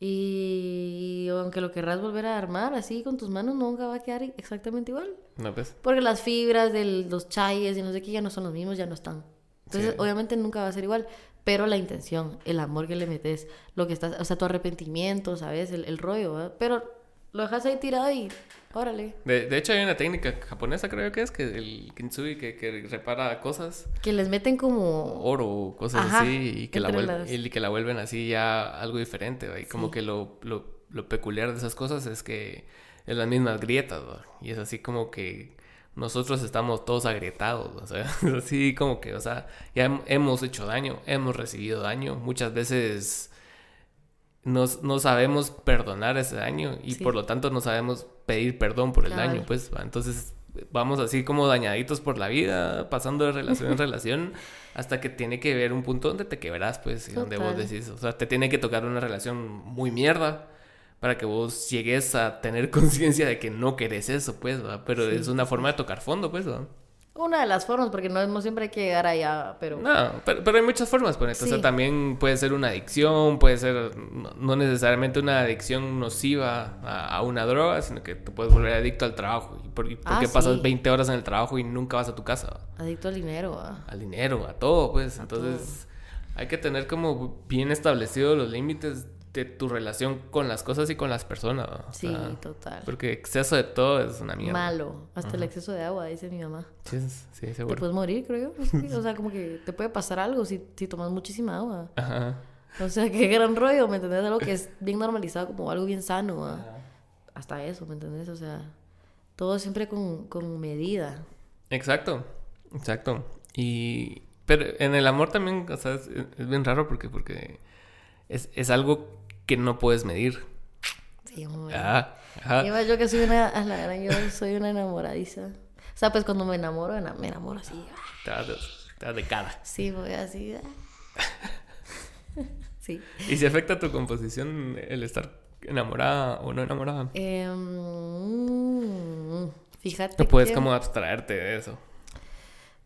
y aunque lo querrás volver a armar así con tus manos, nunca va a quedar exactamente igual. No, pues. Porque las fibras de los chayes y no sé qué ya no son los mismos, ya no están. Entonces, obviamente nunca va a ser igual. Pero la intención, el amor que le metes, lo que estás, o sea, tu arrepentimiento, ¿sabes? El, el rollo, ¿verdad? Pero lo dejas ahí tirado y órale. De, de, hecho, hay una técnica japonesa, creo que es, que el kintsugi que, que repara cosas. Que les meten como... Oro, cosas así, y que, la vuelven, y que la vuelven así ya algo diferente. Y como que lo, lo, lo, peculiar de esas cosas es que es las mismas grietas, y es así como que nosotros estamos todos agrietados, o sea, así como que, o sea, ya hemos hecho daño, hemos recibido daño, muchas veces no sabemos perdonar ese daño y por lo tanto no sabemos pedir perdón por el daño, pues, entonces vamos así como dañaditos por la vida, pasando de relación en relación, hasta que tiene que ver un punto donde te quebras, pues, y donde vos decís, o sea, te tiene que tocar una relación muy mierda para que vos llegues a tener conciencia de que no querés eso, pues, pero es una forma de tocar fondo, pues, ¿verdad? Una de las formas, porque no, siempre hay que llegar allá, pero... No, pero, hay muchas formas, pues. O sea, también puede ser una adicción, puede ser no, necesariamente una adicción nociva a, una droga, sino que te puedes volver adicto al trabajo. ¿Por, ah, porque pasas 20 horas en el trabajo y nunca vas a tu casa? Adicto al dinero, Al dinero, a todo, pues. Entonces, hay que tener como bien establecidos los límites de tu relación con las cosas y con las personas. Sí, total. Porque exceso de todo es una mierda. Malo. Hasta el exceso de agua, dice mi mamá. Sí, sí, seguro. Te puedes morir, creo yo. o sea, como que te puede pasar algo si, si tomas muchísima agua. Ajá. O sea, qué gran rollo, ¿me entendés? Algo que es bien normalizado como algo bien sano. Hasta eso, ¿me entendés? O sea, todo siempre con, con medida. Exacto, exacto. Y... Pero en el amor también, o sea, es, es bien raro porque... porque es, es algo que no puedes medir. Sí, muy ah, yo que soy una, yo soy una enamoradiza. O sea, pues cuando me enamoro, me enamoro así. Te vas de, de cara. Sí, voy así. Ah. sí. ¿Y si afecta tu composición el estar enamorada o no enamorada? Eh, fíjate. No puedes como abstraerte de eso.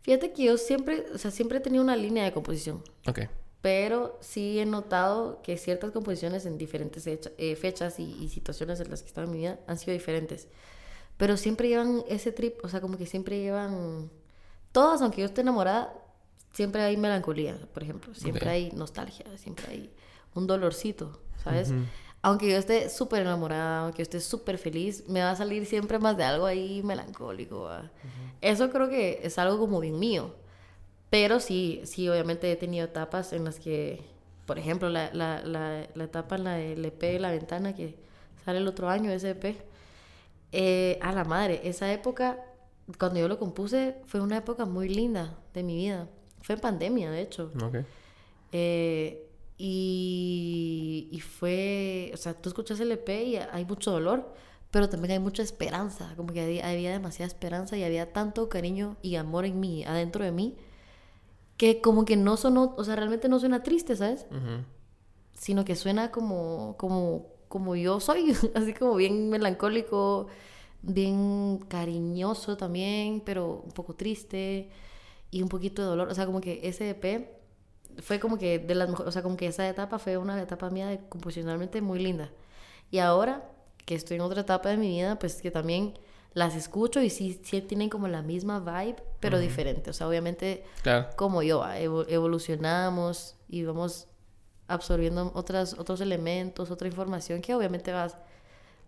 Fíjate que yo siempre, o sea, siempre he tenido una línea de composición. Ok pero sí he notado que ciertas composiciones en diferentes eh, fechas y, situaciones en las que estaba en mi vida han sido diferentes. Pero siempre llevan ese trip, o sea, como que siempre llevan... Todas, aunque yo esté enamorada, siempre hay melancolía, por ejemplo. Siempre hay nostalgia, siempre hay un dolorcito, ¿sabes? Aunque yo esté súper enamorada, aunque yo esté súper feliz, me va a salir siempre más de algo ahí melancólico. Eso creo que es algo como bien mío. Pero sí, sí, obviamente he tenido etapas en las que, por ejemplo, la, la, la, la etapa en la del EP la ventana que sale el otro año, ese EP. Eh, a la madre, esa época, cuando yo lo compuse, fue una época muy linda de mi vida. Fue en pandemia, de hecho. Okay. Eh, y, y fue, o sea, tú escuchas el EP y hay mucho dolor, pero también hay mucha esperanza, como que había, había demasiada esperanza y había tanto cariño y amor en mí, adentro de mí, que como que no sonó, o sea, realmente no suena triste, ¿sabes? Sino que suena como, como, como yo soy, así como bien melancólico, bien cariñoso también, pero un poco triste y un poquito de dolor. O sea, como que ese EP fue como que de las mejores, o sea, como que esa etapa fue una etapa mía de, composicionalmente muy linda. Y ahora que estoy en otra etapa de mi vida, pues que también las escucho y sí, sí tienen como la misma vibe, pero diferente. O sea, obviamente, como yo, evolucionamos y vamos absorbiendo otras, otros elementos, otra información que obviamente vas,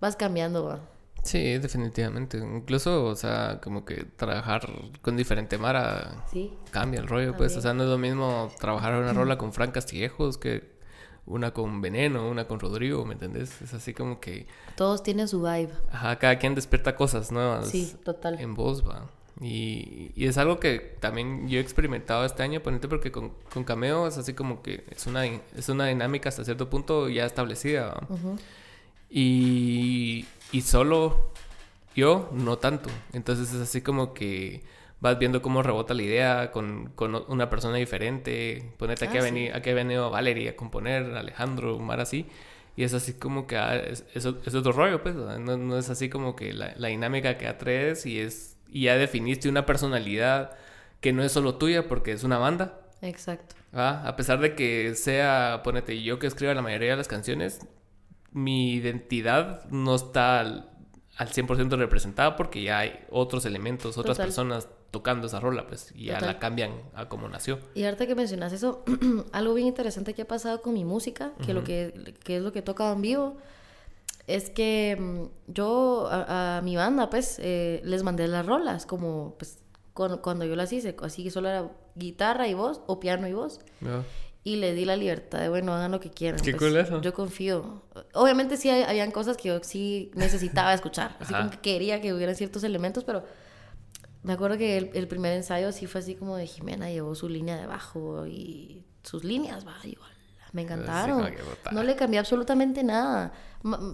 vas cambiando. Sí, definitivamente. Incluso, o sea, como que trabajar con diferente Mara Sí. cambia el rollo, pues. O sea, no es lo mismo trabajar una rola con Fran Castillejos que una con Veneno, una con Rodrigo, ¿me entendés? Es así como que, Todos tienen su vibe. ajá, cada quien despierta cosas nuevas Sí, total. en voz, va. Y, y es algo que también yo he experimentado este año, ponete, porque con, con Cameo es así como que es una, es una dinámica hasta cierto punto ya establecida. Y, y solo yo, no tanto. Entonces es así como que vas viendo cómo rebota la idea con, con una persona diferente. Ponete aquí, Ah, sí. venido, ha venido Valerie a componer, Alejandro, Mar así. Y es así como que ah, es, es, es otro rollo, pues. No, no es así como que la, la dinámica que atraes y, es, y ya definiste una personalidad que no es solo tuya porque es una banda. Exacto. Ah, A pesar de que sea, ponete, yo que escriba la mayoría de las canciones, mi identidad no está al, al 100% representada porque ya hay otros elementos, otras Total. personas tocando esa rola, pues, y ya Total. la cambian a como nació. Y ahorita que mencionas eso, algo bien interesante que ha pasado con mi música, que, lo que, que es lo que he tocado en vivo, es que mm, yo a, a mi banda, pues, eh, les mandé las rolas, como, pues, cuando, cuando yo las hice, así que solo era guitarra y voz, o piano y voz, ¿no? y le di la libertad de, bueno, hagan lo que quieran. Qué pues, cool eso. Yo confío. Obviamente sí hay- habían cosas que yo sí necesitaba escuchar, así como que quería que hubieran ciertos elementos, pero me acuerdo que el, el primer ensayo sí fue así como de Jimena llevó su línea de bajo y sus líneas, va, hola, me encantaron. brutal. no le cambié absolutamente nada.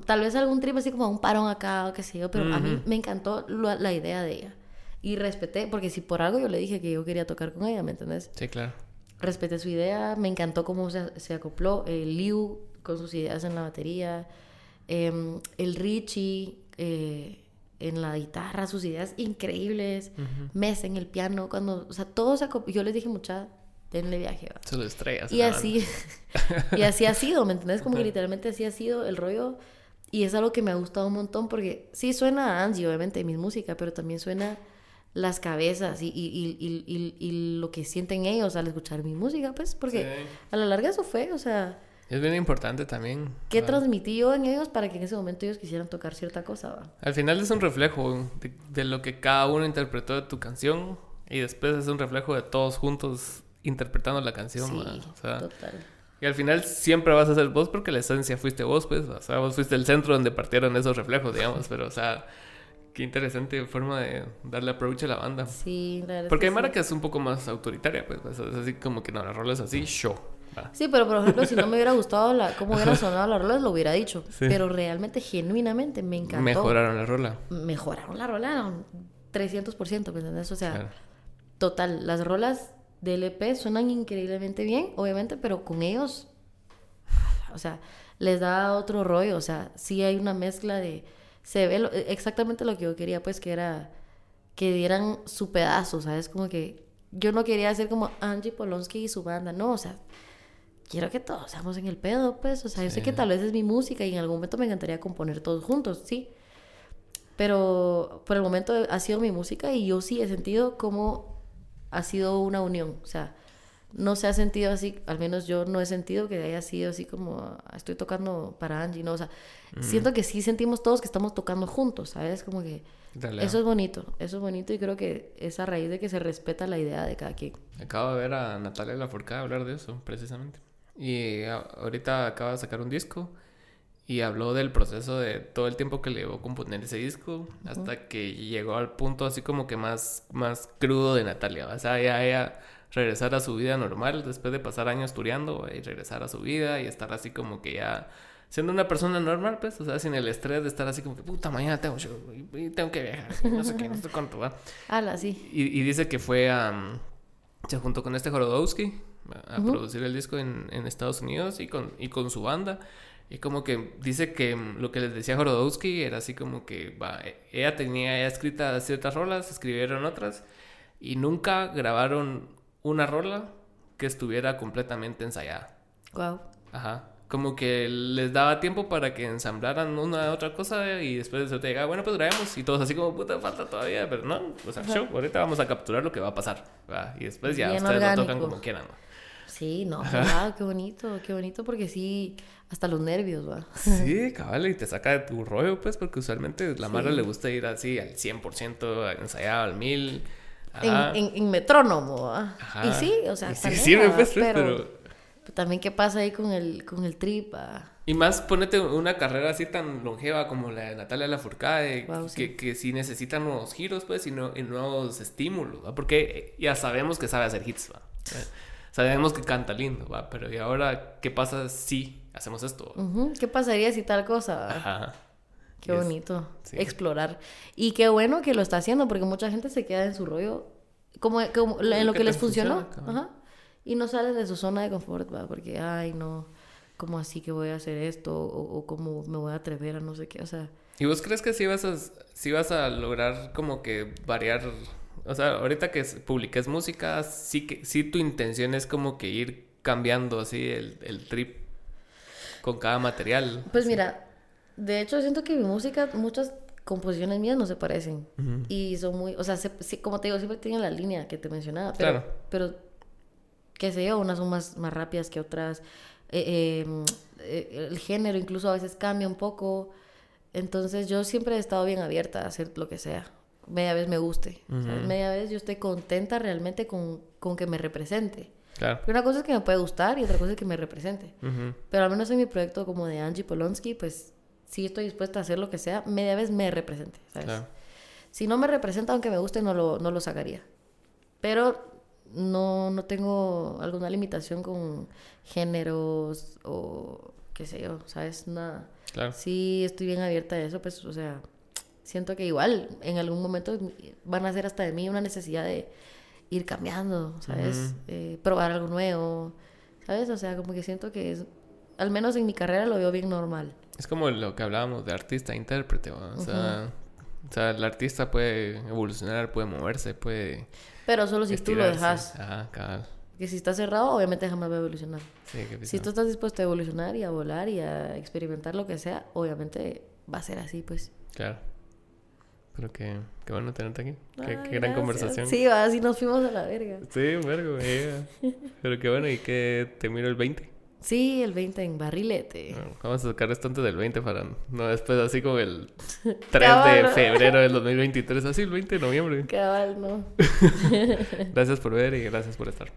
Tal vez algún trip así como un parón acá o qué sé yo, pero a mí me encantó la, la idea de ella. Y respeté, porque si por algo yo le dije que yo quería tocar con ella, ¿me entendés? Sí, claro. respeté su idea, me encantó cómo se, se acopló, el Liu con sus ideas en la batería, em, el Richie eh, en la guitarra, sus ideas increíbles, Mes en el piano, cuando, o sea, todo se acopló, yo les dije mucha, denle viaje, va. Solo estrellas. Y así, y así ha sido, ¿me entendés? Como que literalmente así ha sido el rollo. Y es algo que me ha gustado un montón porque sí suena a Angie, obviamente, mi música, pero también suena las cabezas y, y, y, y, y- y lo que sienten ellos al escuchar mi música, pues, porque Sí. a la larga eso fue, o sea, Es bien importante también. ¿qué Ah. transmití yo en ellos para que en ese momento ellos quisieran tocar cierta cosa? va? Al final es un reflejo de, de lo que cada uno interpretó de tu canción y después es un reflejo de todos juntos interpretando la canción. Sí. O sea, total. y al final siempre vas a ser vos porque la esencia fuiste vos, pues. O sea, vos fuiste el centro donde partieron esos reflejos, digamos. Pero, o sea, qué interesante forma de darle approach a la banda. Sí, la verdad Porque hay sí. que es un poco más autoritaria, pues. Es así como que no, la rola es así, show. Sí, pero por ejemplo, si no me hubiera gustado la, cómo hubiera sonado la rola, lo hubiera dicho. Sí. Pero realmente, genuinamente, me encantó. Mejoraron la rola. mejoraron la rola un 300%, ¿me entiendes? O sea, Claro. total, las rolas del EP suenan increíblemente bien, obviamente, pero con ellos, o sea, les da otro rollo, o sea, sí hay una mezcla de, se ve lo- exactamente lo que yo quería, pues, que era que dieran su pedazo, ¿sabes? Como que yo no quería hacer como Angie Polonsky y su banda, no, o sea, quiero que todos seamos en el pedo, pues, o sea, yo sé que tal vez es mi música y en algún momento me encantaría componer todos juntos, sí, pero por el momento ha sido mi música y yo sí he sentido como ha sido una unión. O sea, no se ha sentido así, al menos yo no he sentido que haya sido así como "Ah, estoy tocando para Angie, ¿no? O sea, siento que sí sentimos todos que estamos tocando juntos, ¿sabes? Como que Dale. eso es bonito, eso es bonito y creo que es a raíz de que se respeta la idea de cada quien. Acabo de ver a Natalia Lafourcade hablar de eso, precisamente. Y ahorita acaba de sacar un disco y habló del proceso de todo el tiempo que le llevó componer ese disco hasta que llegó al punto así como que más, más crudo de Natalia. O sea, ya ella regresar a su vida normal después de pasar años tureando y regresar a su vida y estar así como que ya siendo una persona normal, pues, o sea, sin el estrés de estar así como que puta, mañana tengo show y, tengo que viajar, y no sé qué, no sé cuánto va. Ala, sí. Y, y dice que fue a. se juntó con este Jorodowski a, a producir el disco en, en Estados Unidos y con, y con su banda. Y como que dice que mm, lo que les decía Jorodowski era así como que va, e- ella tenía ya escritas ciertas rolas, escribieron otras y nunca grabaron una rola que estuviera completamente ensayada. Wow. Ajá. Como que les daba tiempo para que ensamblaran una otra cosa y después se te llegaba, bueno, pues grabemos. Y todos así como, puta, falta todavía, pero no. O sea, show, ahorita vamos a capturar lo que va a pasar. ¿va? Y después ya Bien ustedes lo tocan orgánico. como quieran. ¿va? Sí, no, wow, qué bonito, qué bonito porque sí, hasta los nervios, va. Sí, cabal, y te saca de tu rollo, pues, porque usualmente la Mara le gusta ir así al 100%, ensayado al 1000. En, en, en, metrónomo, ¿va? Y sí, o sea, sí sirve, pues, pues, pero, pero... también qué pasa ahí con el, con el trip, ¿va? Y más ponete una carrera así tan longeva como la de Natalia Lafourcade, que, que sí necesita nuevos giros, pues, y, no, y nuevos estímulos, ¿va? Porque ya sabemos que sabe hacer hits, ¿va? Sabemos que canta lindo, ¿va? Pero ¿y ahora qué pasa si hacemos esto? ¿Qué pasaría si tal cosa? Ajá. Qué bonito. Explorar. Y qué bueno que lo está haciendo, porque mucha gente se queda en su rollo, como, como en lo que, les funcionó. Ajá. Y no sale de su zona de confort, ¿va? Porque, ay, no ¿cómo así que voy a hacer esto? O, o, cómo me voy a atrever a no sé qué, o sea... ¿Y vos crees que sí vas a, sí vas a lograr como que variar? O sea, ahorita que publiques música, sí que sí tu intención es como que ir cambiando así el, el trip con cada material. Pues mira, de hecho siento que mi música, muchas composiciones mías no se parecen. Y son muy, o sea, como te digo, siempre tienen la línea que te mencionaba. Pero, claro. Pero, qué sé yo, unas son más, más rápidas que otras. Eh, em, eh, el género incluso a veces cambia un poco. Entonces yo siempre he estado bien abierta a hacer lo que sea. Media vez me guste. media vez yo estoy contenta realmente con, con que me represente. Claro. una cosa es que me puede gustar y otra cosa es que me represente. Pero al menos en mi proyecto como de Angie Polonsky, pues sí estoy dispuesta a hacer lo que sea, media vez me represente, ¿sabes? Si no me representa, aunque me guste, no lo, no lo sacaría. Pero no, no tengo alguna limitación con géneros o qué sé yo, ¿sabes? Nada. Claro. Sí, estoy bien abierta a eso, pues, o sea, siento que igual en algún momento van a ser hasta de mí una necesidad de ir cambiando, ¿sabes? Eh, probar algo nuevo, ¿sabes? O sea, como que siento que es, al menos en mi carrera lo veo bien normal. Es como lo que hablábamos de artista-intérprete, o sea, o sea, el artista puede evolucionar, puede moverse, puede pero solo si tú lo dejas. Ah, cabal. Que si está cerrado, obviamente jamás va a evolucionar. Sí, qué si tú estás dispuesto a evolucionar y a volar y a experimentar lo que sea, obviamente va a ser así, pues. Claro. Pero qué, qué bueno tenerte aquí. Qué, qué gran conversación. Sí, así nos fuimos a la verga. Sí, vergo, Pero qué bueno, y que te miro el 20. Sí, el 20 en barrilete. vamos a sacar esto antes del 20 para no después así como el 3 de febrero del 2023, así el 20 de noviembre. Cabal, no. gracias por ver y gracias por estar.